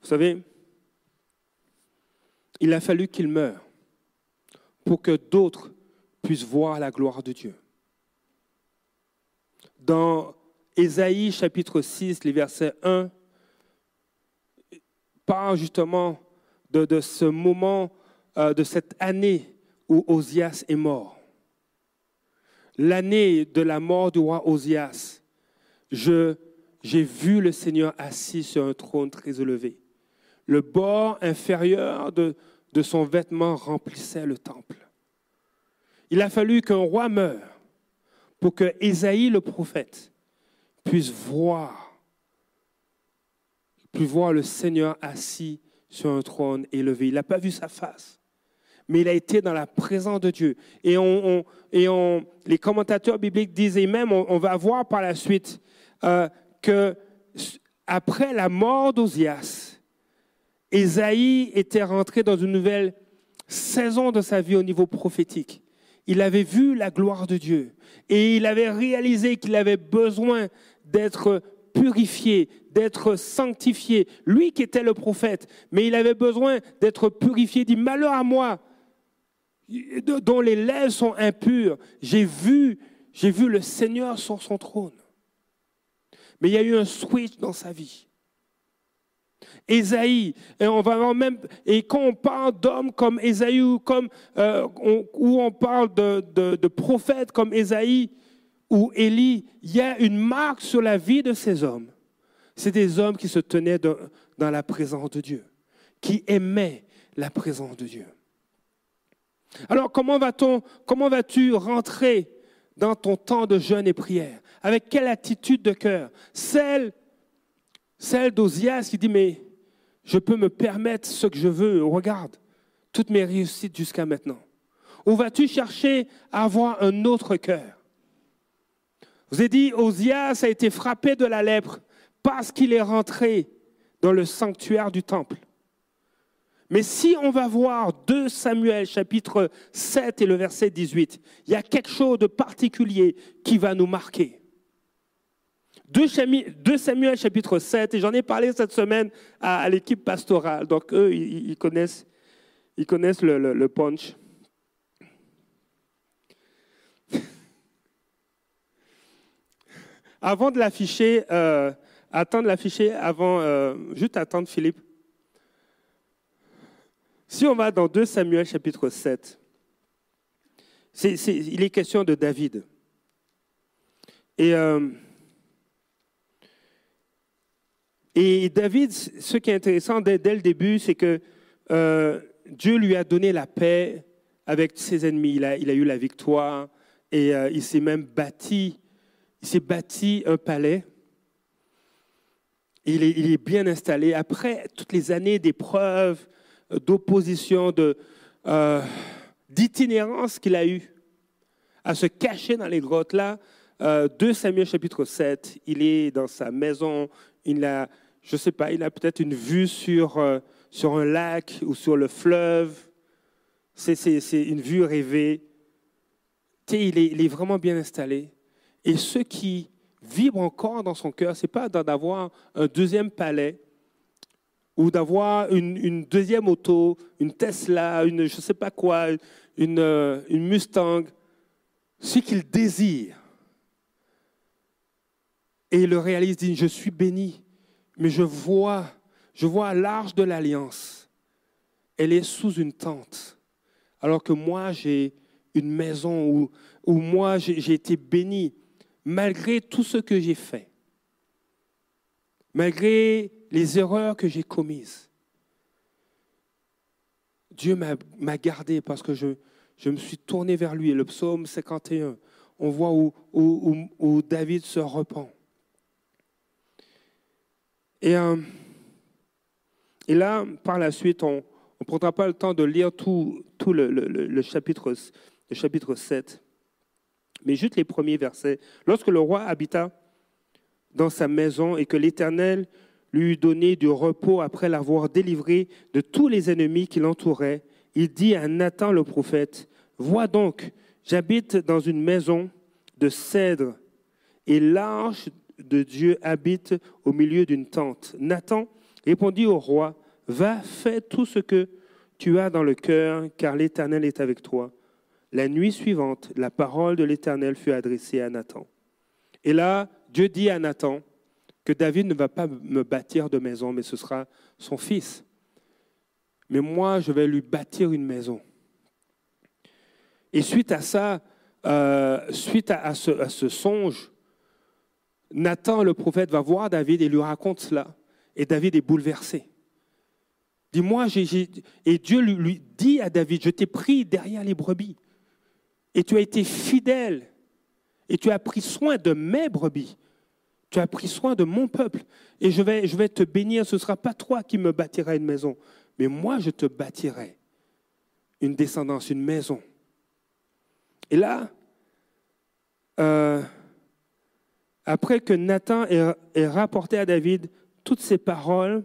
Vous savez, il a fallu qu'il meure pour que d'autres puissent voir la gloire de Dieu. Dans Ésaïe chapitre 6, les versets 1, parle justement de, ce moment, euh, de cette année où Osias est mort. L'année de la mort du roi Osias, j'ai vu le Seigneur assis sur un trône très élevé. Le bord inférieur de, de son vêtement remplissait le temple. Il a fallu qu'un roi meure pour que Ésaïe le prophète puisse voir, puisse voir le Seigneur assis sur un trône élevé. Il n'a pas vu sa face, mais il a été dans la présence de Dieu. Et, les commentateurs bibliques disent, et même on, va voir par la suite, euh, que après la mort d'Ozias, Ésaïe était rentré dans une nouvelle saison de sa vie au niveau prophétique. Il avait vu la gloire de Dieu et il avait réalisé qu'il avait besoin d'être purifié, d'être sanctifié. Lui qui était le prophète, mais il avait besoin d'être purifié. Il dit, malheur à moi, dont les lèvres sont impures. J'ai vu, j'ai vu le Seigneur sur son trône. Mais il y a eu un switch dans sa vie. Ésaïe, et on va même, et quand on parle d'hommes comme Ésaïe ou comme, euh, on, on parle de, prophètes comme Ésaïe ou Élie, il y a une marque sur la vie de ces hommes. C'est des hommes qui se tenaient dans, dans la présence de Dieu, qui aimaient la présence de Dieu. Alors comment va-t-on, comment vas-tu rentrer dans ton temps de jeûne et prière? Avec quelle attitude de cœur? Celle, celle d'Osias qui dit mais je peux me permettre ce que je veux. Regarde, toutes mes réussites jusqu'à maintenant. Ou vas-tu chercher à avoir un autre cœur? Vous ai dit, Osias a été frappé de la lèpre parce qu'il est rentré dans le sanctuaire du temple. Mais si on va voir 2 Samuel chapitre 7 et le verset 18, il y a quelque chose de particulier qui va nous marquer. 2 Samuel chapitre 7, et j'en ai parlé cette semaine à, l'équipe pastorale. Donc eux, ils, connaissent, le, punch. avant de l'afficher, euh, attendre l'afficher avant, euh, juste attendre Philippe. Si on va dans 2 Samuel chapitre 7, il est question de David. Et euh, Et David, ce qui est intéressant dès, le début, c'est que euh, Dieu lui a donné la paix avec ses ennemis. Il a, eu la victoire et euh, il s'est même bâti, il s'est bâti un palais. Il est, bien installé. Après toutes les années d'épreuves, d'opposition, euh, d'itinérance qu'il a eu à se cacher dans les grottes là, 2 Samuel chapitre 7, il est dans sa maison, il a, je ne sais pas, il a peut-être une vue sur, euh, un lac ou sur le fleuve. C'est une vue rêvée. il, est, il est vraiment bien installé. Et ce qui vibre encore dans son cœur, ce n'est pas d'avoir un deuxième palais ou d'avoir une, une, deuxième auto, une Tesla, une je ne sais pas quoi, une, euh, une Mustang. Ce qu'il désire, et il le réalise, dit, je suis béni, mais je vois, je l'arche de l'alliance. Elle est sous une tente, alors que moi, j'ai une maison où, moi, j'ai été béni, malgré tout ce que j'ai fait, malgré les erreurs que j'ai commises. Dieu m'a gardé parce que je, me suis tourné vers lui. Le psaume 51, on voit où David se repent. Et, euh, et là, par la suite, on ne prendra pas le temps de lire tout, le, chapitre, le chapitre 7, mais juste les premiers versets. Lorsque le roi habita dans sa maison et que l'Éternel lui eut donné du repos après l'avoir délivré de tous les ennemis qui l'entouraient, il dit à Nathan le prophète, Vois donc, j'habite dans une maison de cèdre, et l'arche de Dieu habite au milieu d'une tente. Nathan répondit au roi, Va, fais tout ce que tu as dans le cœur, car l'Éternel est avec toi. La nuit suivante, la parole de l'Éternel fut adressée à Nathan. Et là, Dieu dit à Nathan que David ne va pas me bâtir de maison, mais ce sera son fils. mais moi, je vais lui bâtir une maison. Et suite à ça, euh, suite à, ce, songe, Nathan, le prophète, va voir David et lui raconte cela. Et David est bouleversé. Dis-moi, et Dieu lui dit à David, je t'ai pris derrière les brebis. Et tu as été fidèle. Et tu as pris soin de mes brebis. Tu as pris soin de mon peuple. Et je vais, te bénir. Ce ne sera pas toi qui me bâtiras une maison. Mais moi, je te bâtirai une descendance, une maison. Et là, euh, après que Nathan ait, rapporté à David toutes ces paroles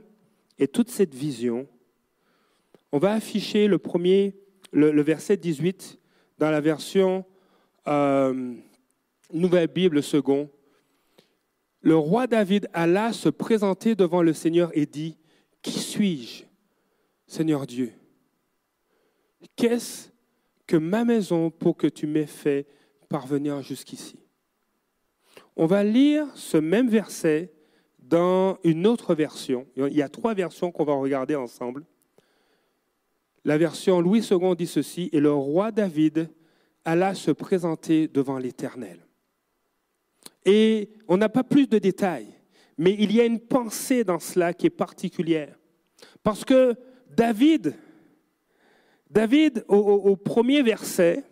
et toute cette vision, on va afficher le premier, le, verset 18 dans la version euh, Nouvelle Bible second. Le roi David alla se présenter devant le Seigneur et dit, Qui suis-je, Seigneur Dieu? Qu'est-ce que ma maison pour que tu m'aies fait parvenir jusqu'ici? On va lire ce même verset dans une autre version. Il y a trois versions qu'on va regarder ensemble. La version Louis II dit ceci, et le roi David alla se présenter devant l'Éternel. Et on n'a pas plus de détails, mais il y a une pensée dans cela qui est particulière. Parce que David, David, au, premier verset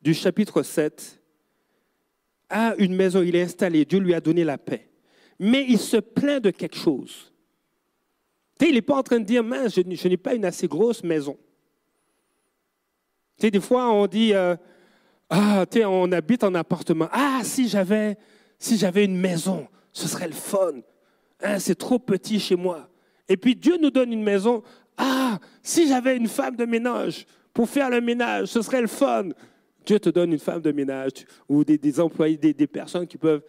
du chapitre 7, a une maison, il est installé, Dieu lui a donné la paix. Mais il se plaint de quelque chose. il n'est pas en train de dire, mince, je, n'ai pas une assez grosse maison. des fois, on dit, euh, ah, on habite en appartement. Ah, si j'avais, si j'avais une maison, ce serait le fun. Hein, c'est trop petit chez moi. Et puis Dieu nous donne une maison. Ah, si j'avais une femme de ménage pour faire le ménage, ce serait le fun. Dieu te donne une femme de ménage ou des, employés, des, personnes qui peuvent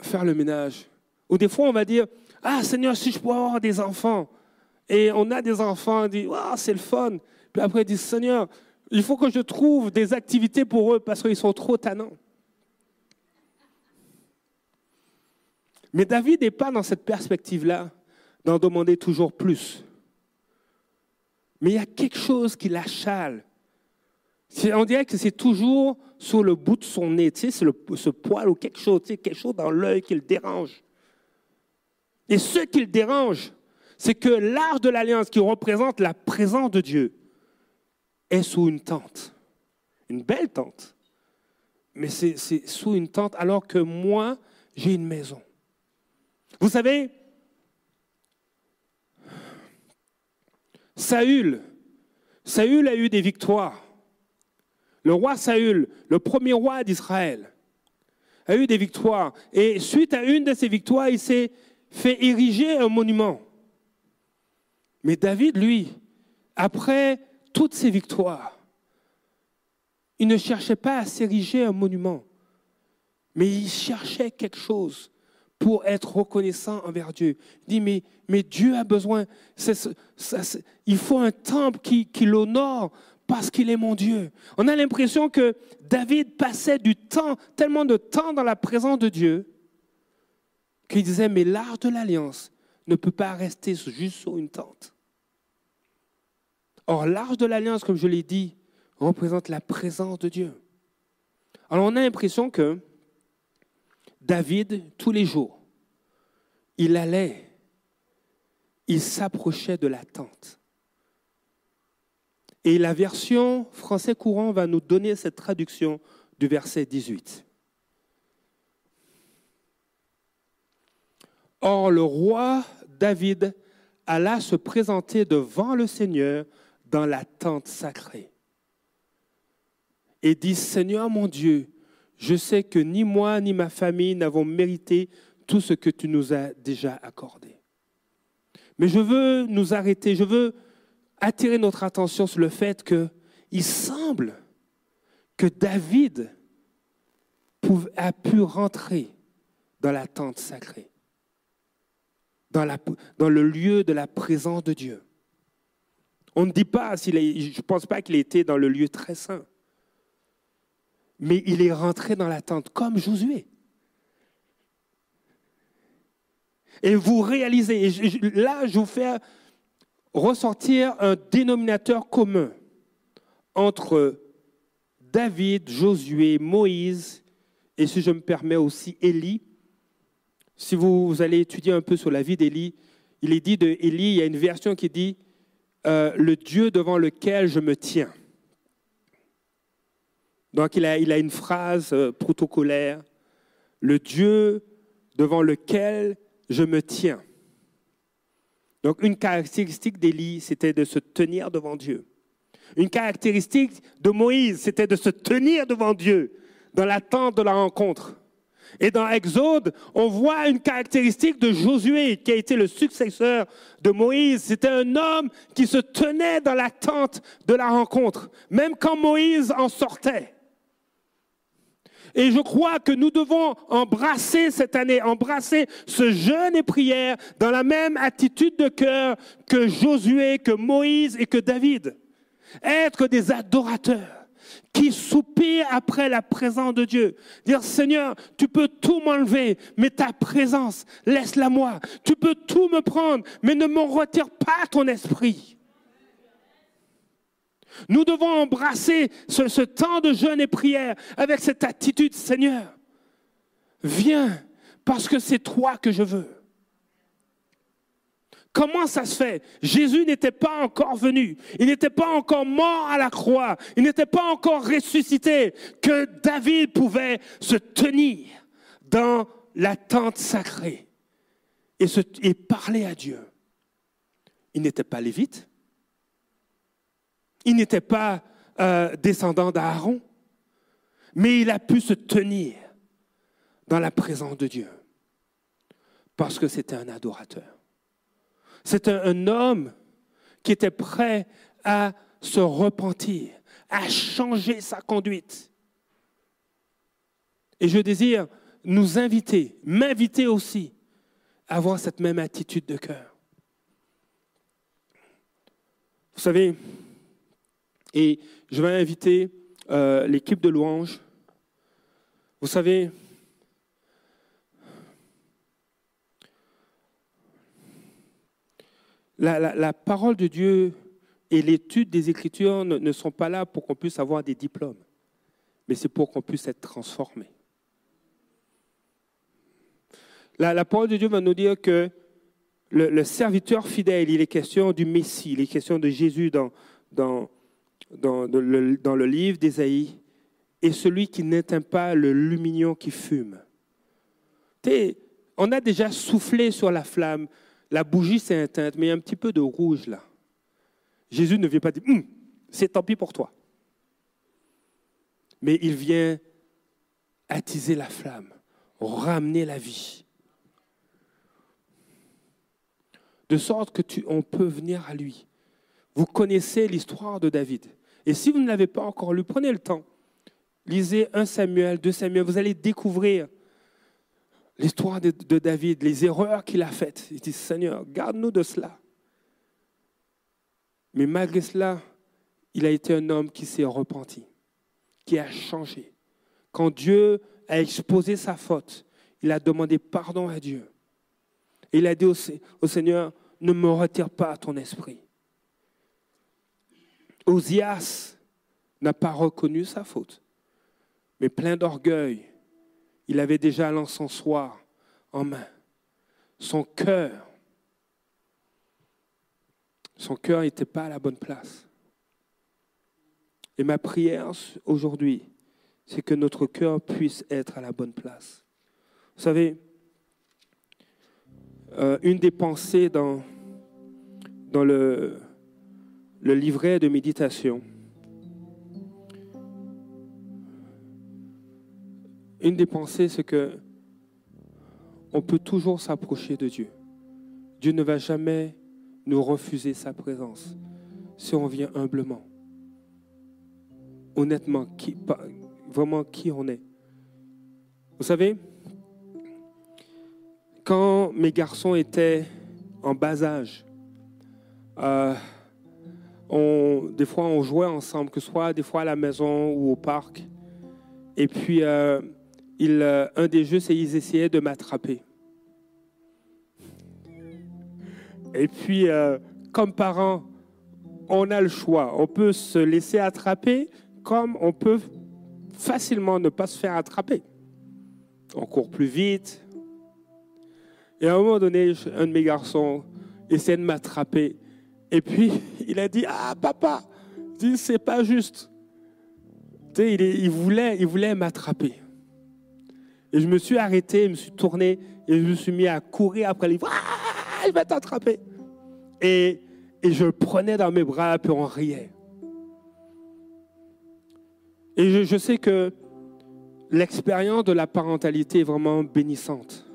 faire le ménage. Ou des fois, on va dire, ah Seigneur, si je pouvais avoir des enfants. Et on a des enfants, on dit, ah, c'est le fun. Puis après, on dit, Seigneur, il faut que je trouve des activités pour eux parce qu'ils sont trop tannants. Mais David n'est pas dans cette perspective-là, d'en demander toujours plus. Mais il y a quelque chose qui l'achale. On dirait que c'est toujours sur le bout de son nez, c'est ce poil ou quelque chose, quelque chose dans l'œil qui le dérange. Et ce qui le dérange, c'est que l'arche de l'alliance qui représente la présence de Dieu est sous une tente. Une belle tente. Mais c'est sous une tente alors que moi, j'ai une maison. Vous savez, Saül, Saül a eu des victoires. Le roi Saül, le premier roi d'Israël, a eu des victoires. Et suite à une de ces victoires, il s'est fait ériger un monument. Mais David, lui, après toutes ces victoires, il ne cherchait pas à s'ériger un monument, mais il cherchait quelque chose pour être reconnaissant envers Dieu. Il dit, mais, Dieu a besoin, il faut un temple qui l'honore parce qu'il est mon Dieu. On a l'impression que David passait du temps, tellement de temps dans la présence de Dieu, qu'il disait, mais l'art de l'alliance ne peut pas rester juste sur une tente. Or, l'arche de l'alliance, comme je l'ai dit, représente la présence de Dieu. Alors, on a l'impression que David, tous les jours, il allait, il s'approchait de la tente. Et la version français courant va nous donner cette traduction du verset 18. Or, le roi David alla se présenter devant le Seigneur dans la tente sacrée et dit, Seigneur mon Dieu, je sais que ni moi ni ma famille n'avons mérité tout ce que tu nous as déjà accordé. Mais je veux nous arrêter, je veux attirer notre attention sur le fait qu'il semble que David a pu rentrer dans la tente sacrée, dans, le lieu de la présence de Dieu. On ne dit pas, je ne pense pas qu'il était dans le lieu très saint mais il est rentré dans la tente comme Josué. Et vous réalisez, là je vous fais ressortir un dénominateur commun entre David, Josué, Moïse et si je me permets aussi Élie. Si vous, allez étudier un peu sur la vie d'Élie, il est dit de Élie, il y a une version qui dit euh, le Dieu devant lequel je me tiens. Donc il a, une phrase euh, protocolaire, le Dieu devant lequel je me tiens. Donc une caractéristique d'Élie, c'était de se tenir devant Dieu. Une caractéristique de Moïse, c'était de se tenir devant Dieu dans l'attente de la rencontre. Et dans Exode, on voit une caractéristique de Josué, qui a été le successeur de Moïse. C'était un homme qui se tenait dans l'attente de la rencontre, même quand Moïse en sortait. Et je crois que nous devons embrasser cette année, embrasser ce jeûne et prière dans la même attitude de cœur que Josué, que Moïse et que David. Être des adorateurs qui soupirent après la présence de Dieu. Dire, Seigneur, tu peux tout m'enlever, mais ta présence, laisse-la moi. Tu peux tout me prendre, mais ne m'en retire pas ton esprit. Nous devons embrasser ce, temps de jeûne et prière avec cette attitude, Seigneur, viens parce que c'est toi que je veux. Comment ça se fait? Jésus n'était pas encore venu, il n'était pas encore mort à la croix, il n'était pas encore ressuscité, que David pouvait se tenir dans la tente sacrée et, se, et parler à Dieu. Il n'était pas lévite, il n'était pas euh, descendant d'Aaron, mais il a pu se tenir dans la présence de Dieu parce que c'était un adorateur. C'est un, homme qui était prêt à se repentir, à changer sa conduite. Et je désire nous inviter, m'inviter aussi à avoir cette même attitude de cœur. Vous savez, et je vais inviter euh, l'équipe de louanges. Vous savez, La, parole de Dieu et l'étude des Écritures ne, sont pas là pour qu'on puisse avoir des diplômes, mais c'est pour qu'on puisse être transformé. La, parole de Dieu va nous dire que le, serviteur fidèle, il est question du Messie, il est question de Jésus dans, dans, dans, le, livre d'Ésaïe, et celui qui n'éteint pas le lumignon qui fume. On a déjà soufflé sur la flamme, la bougie s'est éteinte, mais il y a un petit peu de rouge là. Jésus ne vient pas dire, hum, c'est tant pis pour toi. Mais il vient attiser la flamme, ramener la vie. De sorte que tu, on peut venir à lui. Vous connaissez l'histoire de David. Et si vous ne l'avez pas encore lu, prenez le temps. Lisez 1 Samuel, 2 Samuel, vous allez découvrir l'histoire de, David, les erreurs qu'il a faites. Il dit, Seigneur, garde-nous de cela. Mais malgré cela, il a été un homme qui s'est repenti, qui a changé. Quand Dieu a exposé sa faute, il a demandé pardon à Dieu. Il a dit au, au Seigneur, ne me retire pas ton esprit. Osias n'a pas reconnu sa faute, mais plein d'orgueil, il avait déjà l'encensoir en main. Son cœur, son cœur n'était pas à la bonne place. Et ma prière aujourd'hui, c'est que notre cœur puisse être à la bonne place. Vous savez, euh, une des pensées dans, dans le, le livret de méditation, une des pensées, c'est que on peut toujours s'approcher de Dieu. Dieu ne va jamais nous refuser sa présence si on vient humblement. Honnêtement, vraiment qui on est. Vous savez, quand mes garçons étaient en bas âge, euh, des fois on jouait ensemble, que ce soit des fois à la maison ou au parc. Et puis, euh, euh, un des jeux, c'est qu'ils essayaient de m'attraper. Et puis, euh, comme parents, on a le choix. On peut se laisser attraper comme on peut facilement ne pas se faire attraper. On court plus vite. Et à un moment donné, un de mes garçons essaie de m'attraper. Et puis, il a dit, ah papa, c'est pas juste. Tu sais, il, voulait, il voulait m'attraper. Et je me suis arrêté, je me suis tourné et je me suis mis à courir après lui. Ah, il va t'attraper. Et, et je le prenais dans mes bras, puis on riait. Et je, je sais que l'expérience de la parentalité est vraiment bénissante.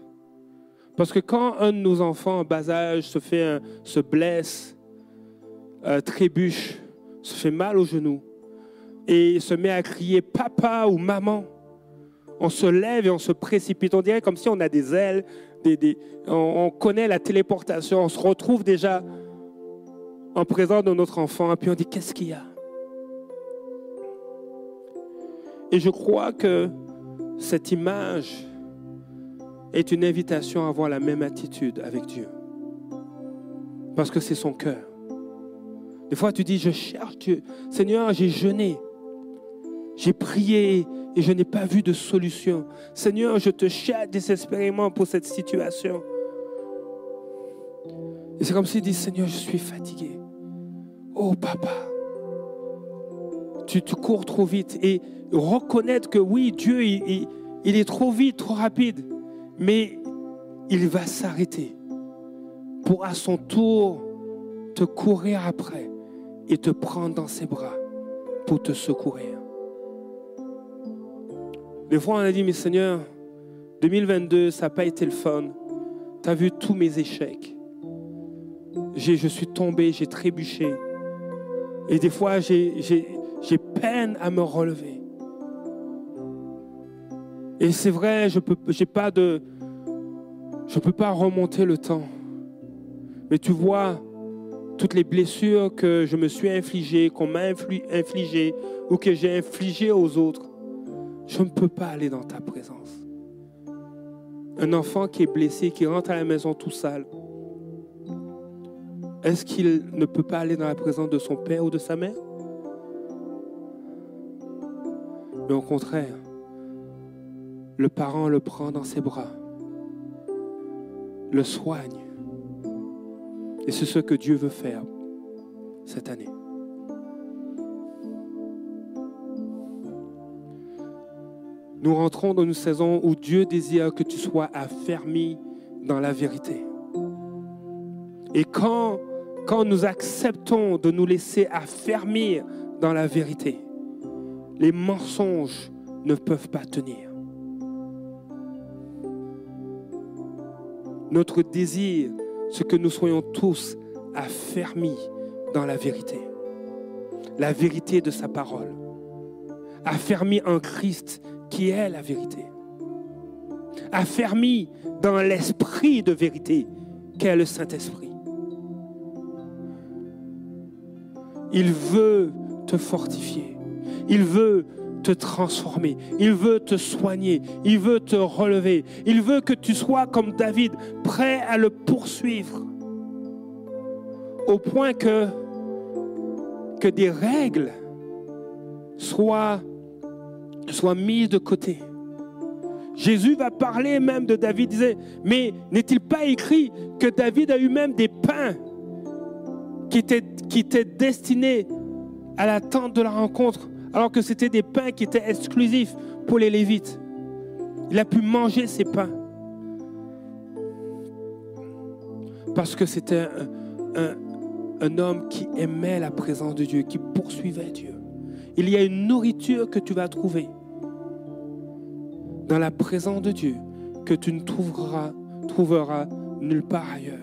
Parce que quand un de nos enfants en bas âge se, fait se blesse, euh, trébuche, se fait mal au genou, et se met à crier papa ou maman, on se lève et on se précipite. On dirait comme si on a des ailes, on, connaît la téléportation, on se retrouve déjà en présence de notre enfant, et puis on dit qu'est-ce qu'il y a? Et je crois que cette image est une invitation à avoir la même attitude avec Dieu. Parce que c'est son cœur. Des fois, tu dis, je cherche Dieu. Seigneur, j'ai jeûné. J'ai prié et je n'ai pas vu de solution. Seigneur, je te cherche désespérément pour cette situation. Et c'est comme s'il dit, Seigneur, je suis fatigué. Oh papa, tu, tu cours trop vite. Et reconnaître que oui, Dieu, il, il est trop vite, trop rapide. Mais il va s'arrêter pour à son tour te courir après et te prendre dans ses bras pour te secourir. Des fois, on a dit, mais Seigneur, 2022, ça n'a pas été le fun. Tu as vu tous mes échecs. Je suis tombé, j'ai trébuché. Et des fois, j'ai peine à me relever. Et c'est vrai, je peux, pas de, je peux pas remonter le temps. Mais tu vois, toutes les blessures que je me suis infligées, qu'on m'a infligées ou que j'ai infligées aux autres, je ne peux pas aller dans ta présence. Un enfant qui est blessé, qui rentre à la maison tout sale, est-ce qu'il ne peut pas aller dans la présence de son père ou de sa mère? Mais au contraire, le parent le prend dans ses bras, le soigne. Et c'est ce que Dieu veut faire cette année. Nous rentrons dans une saison où Dieu désire que tu sois affermi dans la vérité. Et quand, nous acceptons de nous laisser affermir dans la vérité, les mensonges ne peuvent pas tenir. Notre désir, c'est que nous soyons tous affermis dans la vérité. La vérité de sa parole. Affermis en Christ qui est la vérité. Affermis dans l'esprit de vérité qu'est le Saint-Esprit. Il veut te fortifier. Il veut te transformer, il veut te soigner, il veut te relever, il veut que tu sois comme David, prêt à le poursuivre. Au point que, que des règles soient, soient mises de côté. Jésus va parler même de David, disait, mais n'est-il pas écrit que David a eu même des pains qui étaient, qui étaient destinés à l'attente de la rencontre? Alors que c'était des pains qui étaient exclusifs pour les Lévites. Il a pu manger ces pains. Parce que c'était un, homme qui aimait la présence de Dieu, qui poursuivait Dieu. Il y a une nourriture que tu vas trouver dans la présence de Dieu que tu ne trouveras nulle part ailleurs.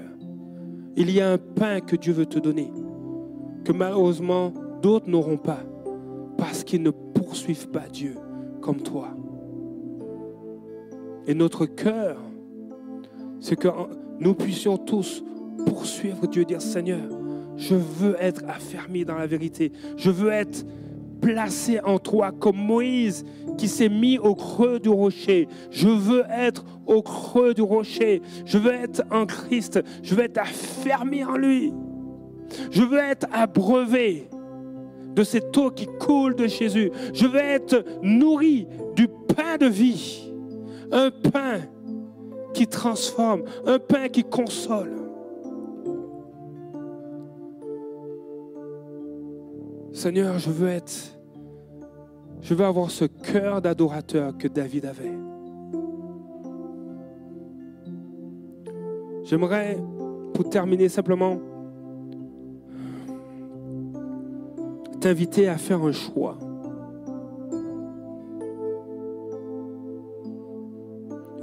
Il y a un pain que Dieu veut te donner, que malheureusement d'autres n'auront pas qu'ils ne poursuivent pas Dieu comme toi. Et notre cœur, c'est que nous puissions tous poursuivre Dieu, dire Seigneur, je veux être affermi dans la vérité. Je veux être placé en toi comme Moïse qui s'est mis au creux du rocher. Je veux être au creux du rocher. Je veux être en Christ. Je veux être affermi en lui. Je veux être abreuvé de cette eau qui coule de Jésus. Je veux être nourri du pain de vie. Un pain qui transforme, un pain qui console. Seigneur, je veux être, je veux avoir ce cœur d'adorateur que David avait. J'aimerais, pour terminer simplement, t'inviter à faire un choix.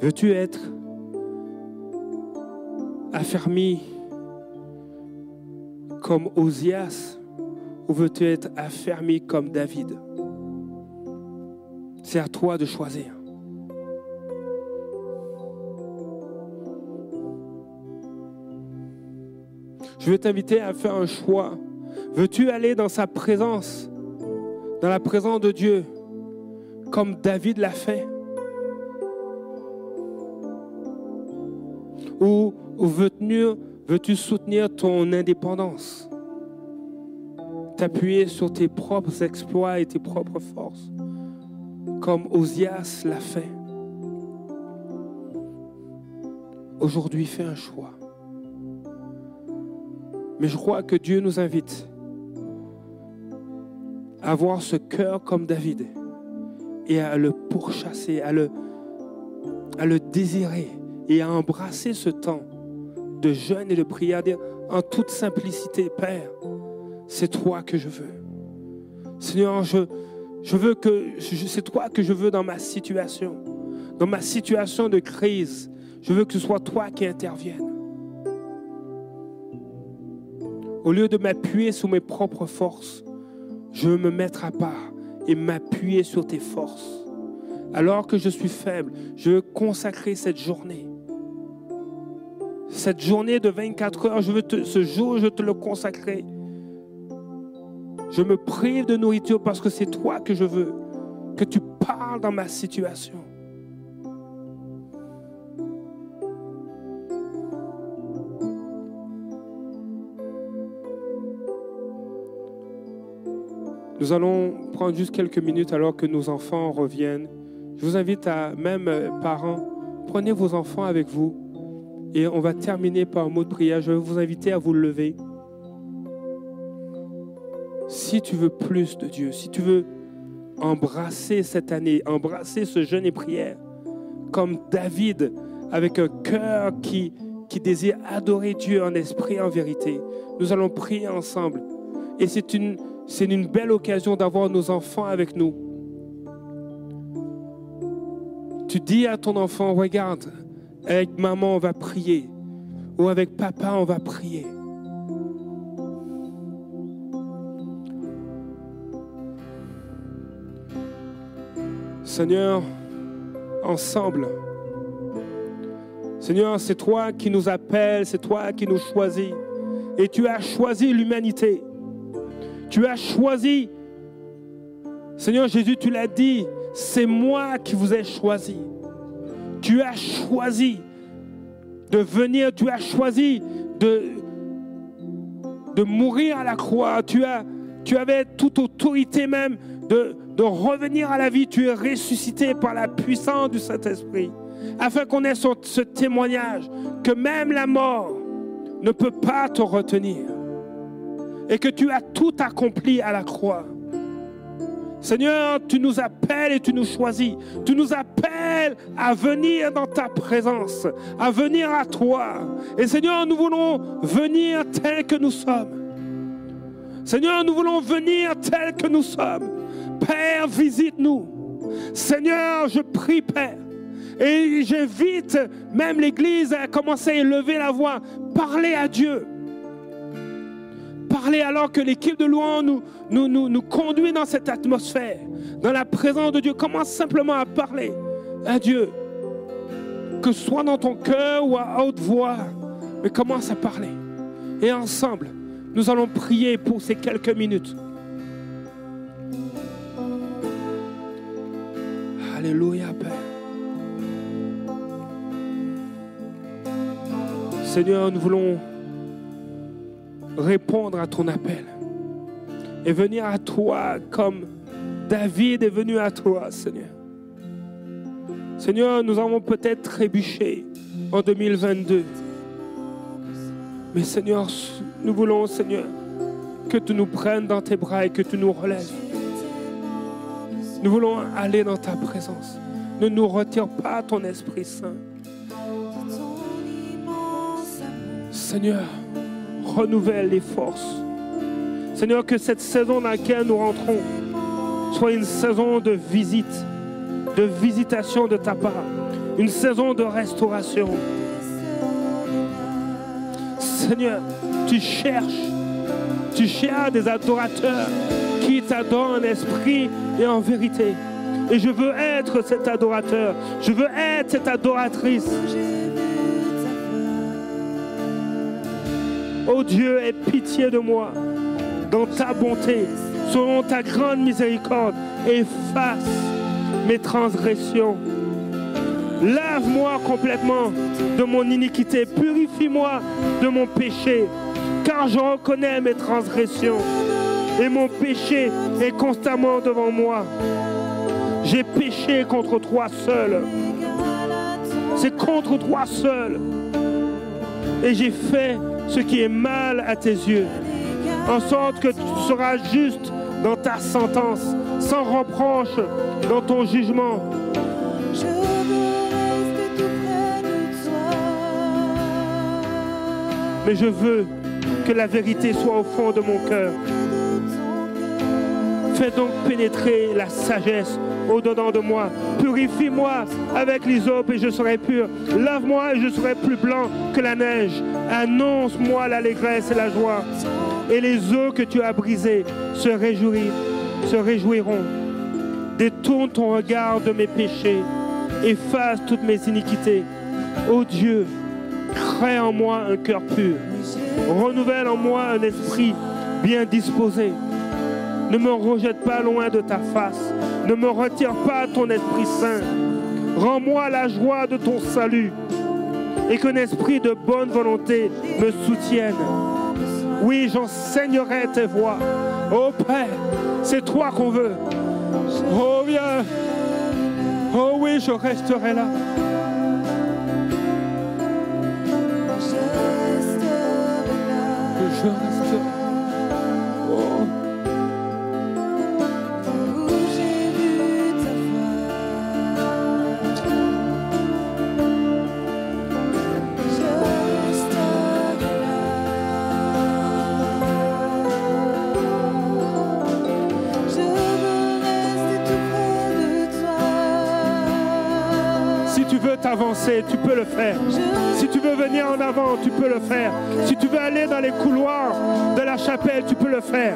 Veux-tu être affermi comme Osias ou veux-tu être affermi comme David? C'est à toi de choisir. Je veux t'inviter à faire un choix. Veux-tu aller dans sa présence, dans la présence de Dieu, comme David l'a fait? Ou, veux-tu soutenir ton indépendance? T'appuyer sur tes propres exploits et tes propres forces, comme Osias l'a fait. Aujourd'hui, fais un choix. Mais je crois que Dieu nous invite avoir ce cœur comme David et à le pourchasser, à le, désirer et à embrasser ce temps de jeûne et de prière en toute simplicité, Père, c'est toi que je veux. Seigneur, c'est toi que je veux dans ma situation, dans ma situation de crise. Je veux que ce soit toi qui intervienne. Au lieu de m'appuyer sur mes propres forces, je veux me mettre à part et m'appuyer sur tes forces. Alors que je suis faible, je veux consacrer cette journée. Cette journée de 24 heures, je veux ce jour, je te le consacrer. Je me prive de nourriture parce que c'est toi que je veux, que tu parles dans ma situation. Nous allons prendre juste quelques minutes alors que nos enfants reviennent. Je vous invite à, même euh, parents, prenez vos enfants avec vous et on va terminer par un mot de prière. Je vais vous inviter à vous lever. Si tu veux plus de Dieu, si tu veux embrasser cette année, embrasser ce jeûne et prière, comme David, avec un cœur qui, qui désire adorer Dieu en esprit en vérité, nous allons prier ensemble. Et c'est une, c'est une belle occasion d'avoir nos enfants avec nous. Tu dis à ton enfant, regarde, avec maman, on va prier. Ou avec papa, on va prier. Seigneur, ensemble, Seigneur, c'est toi qui nous appelles, c'est toi qui nous choisis. Et tu as choisi l'humanité. Tu as choisi. Seigneur Jésus, tu l'as dit, c'est moi qui vous ai choisi. Tu as choisi de venir, tu as choisi de, mourir à la croix. Tu avais toute autorité même de, de revenir à la vie. Tu es ressuscité par la puissance du Saint-Esprit. Afin qu'on ait ce témoignage que même la mort ne peut pas te retenir et que tu as tout accompli à la croix. Seigneur, tu nous appelles et tu nous choisis. Tu nous appelles à venir dans ta présence, à venir à toi. Et Seigneur, nous voulons venir tel que nous sommes. Seigneur, nous voulons venir tel que nous sommes. Père, visite-nous. Seigneur, je prie, Père. Et j'invite même l'Église à commencer à élever la voix, parler à Dieu parler alors que l'équipe de louange nous, nous, conduit dans cette atmosphère, dans la présence de Dieu. Commence simplement à parler à Dieu, que ce soit dans ton cœur ou à haute voix, mais commence à parler. Et ensemble, nous allons prier pour ces quelques minutes. Alléluia, Père. Seigneur, nous voulons répondre à ton appel et venir à toi comme David est venu à toi, Seigneur. Seigneur, nous avons peut-être trébuché en 2022. Mais Seigneur, nous voulons, Seigneur, que tu nous prennes dans tes bras et que tu nous relèves. Nous voulons aller dans ta présence. Ne nous retire pas ton Esprit Saint. Seigneur, renouvelle les forces. Seigneur, que cette saison dans laquelle nous rentrons soit une saison de visite, de visitation de ta part, une saison de restauration. Seigneur, tu cherches, tu cherches des adorateurs qui t'adorent en esprit et en vérité. Et je veux être cet adorateur, je veux être cette adoratrice. Oh Dieu, aie pitié de moi dans ta bonté, selon ta grande miséricorde, efface mes transgressions. Lave-moi complètement de mon iniquité, purifie-moi de mon péché, car je reconnais mes transgressions et mon péché est constamment devant moi. J'ai péché contre toi seul. C'est contre toi seul. Et j'ai fait ce qui est mal à tes yeux, en sorte que tu seras juste dans ta sentence, sans reproche dans ton jugement. Mais je veux que la vérité soit au fond de mon cœur. Fais donc pénétrer la sagesse au-dedans de moi. Purifie-moi avec l'hysope et je serai pur. Lave-moi et je serai plus blanc que la neige. Annonce-moi l'allégresse et la joie. Et les eaux que tu as brisées se, se réjouiront. Détourne ton regard de mes péchés. Efface toutes mes iniquités. Ô Dieu, crée en moi un cœur pur. Renouvelle en moi un esprit bien disposé. Ne me rejette pas loin de ta face. Ne me retire pas ton Esprit Saint. Rends-moi la joie de ton salut et qu'un esprit de bonne volonté me soutienne. Oui, j'enseignerai tes voies. Oh Père, c'est toi qu'on veut. Oh viens. Oh oui, je resterai là. Je resterai. T'avancer, tu peux le faire. Si tu veux venir en avant, tu peux le faire. Si tu veux aller dans les couloirs de la chapelle, tu peux le faire.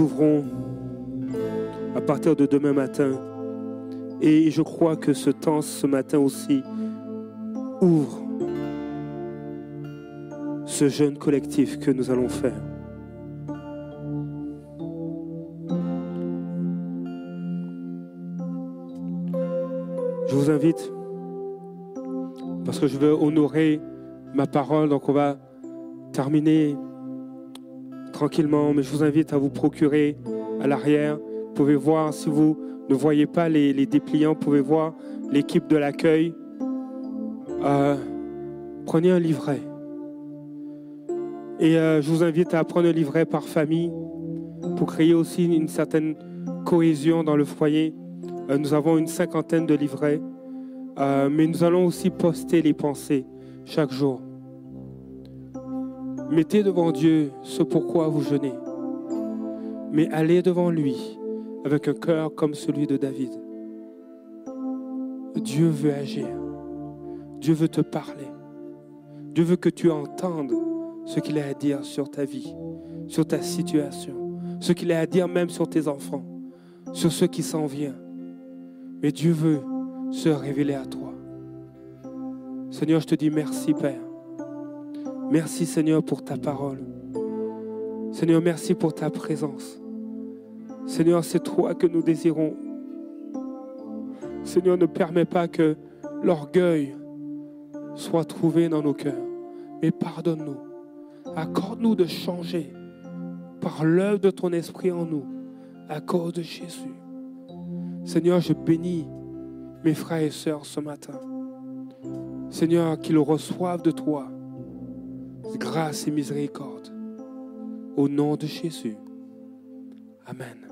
Ouvrons à partir de demain matin. Et je crois que ce temps, ce matin aussi, ouvre ce jeûne collectif que nous allons faire. Je vous invite, parce que je veux honorer ma parole, donc on va terminer tranquillement, mais je vous invite à vous procurer à l'arrière. Vous pouvez voir, si vous ne voyez pas les, dépliants, vous pouvez voir l'équipe de l'accueil. Euh, prenez un livret. Et euh, je vous invite à prendre un livret par famille pour créer aussi une certaine cohésion dans le foyer. Euh, nous avons une cinquantaine de livrets, mais nous allons aussi poster les pensées chaque jour. Mettez devant Dieu ce pourquoi vous jeûnez, mais allez devant lui avec un cœur comme celui de David. Dieu veut agir. Dieu veut te parler. Dieu veut que tu entendes ce qu'il a à dire sur ta vie, sur ta situation, ce qu'il a à dire même sur tes enfants, sur ce qui s'en vient. Mais Dieu veut se révéler à toi. Seigneur, je te dis merci, Père. Merci, Seigneur, pour ta parole. Seigneur, merci pour ta présence. Seigneur, c'est toi que nous désirons. Seigneur, ne permets pas que l'orgueil soit trouvé dans nos cœurs, mais pardonne-nous. Accorde-nous de changer par l'œuvre de ton esprit en nous, à cause de Jésus. Seigneur, je bénis mes frères et sœurs ce matin. Seigneur, qu'ils reçoivent de toi grâce et miséricorde. Au nom de Jésus. Amen.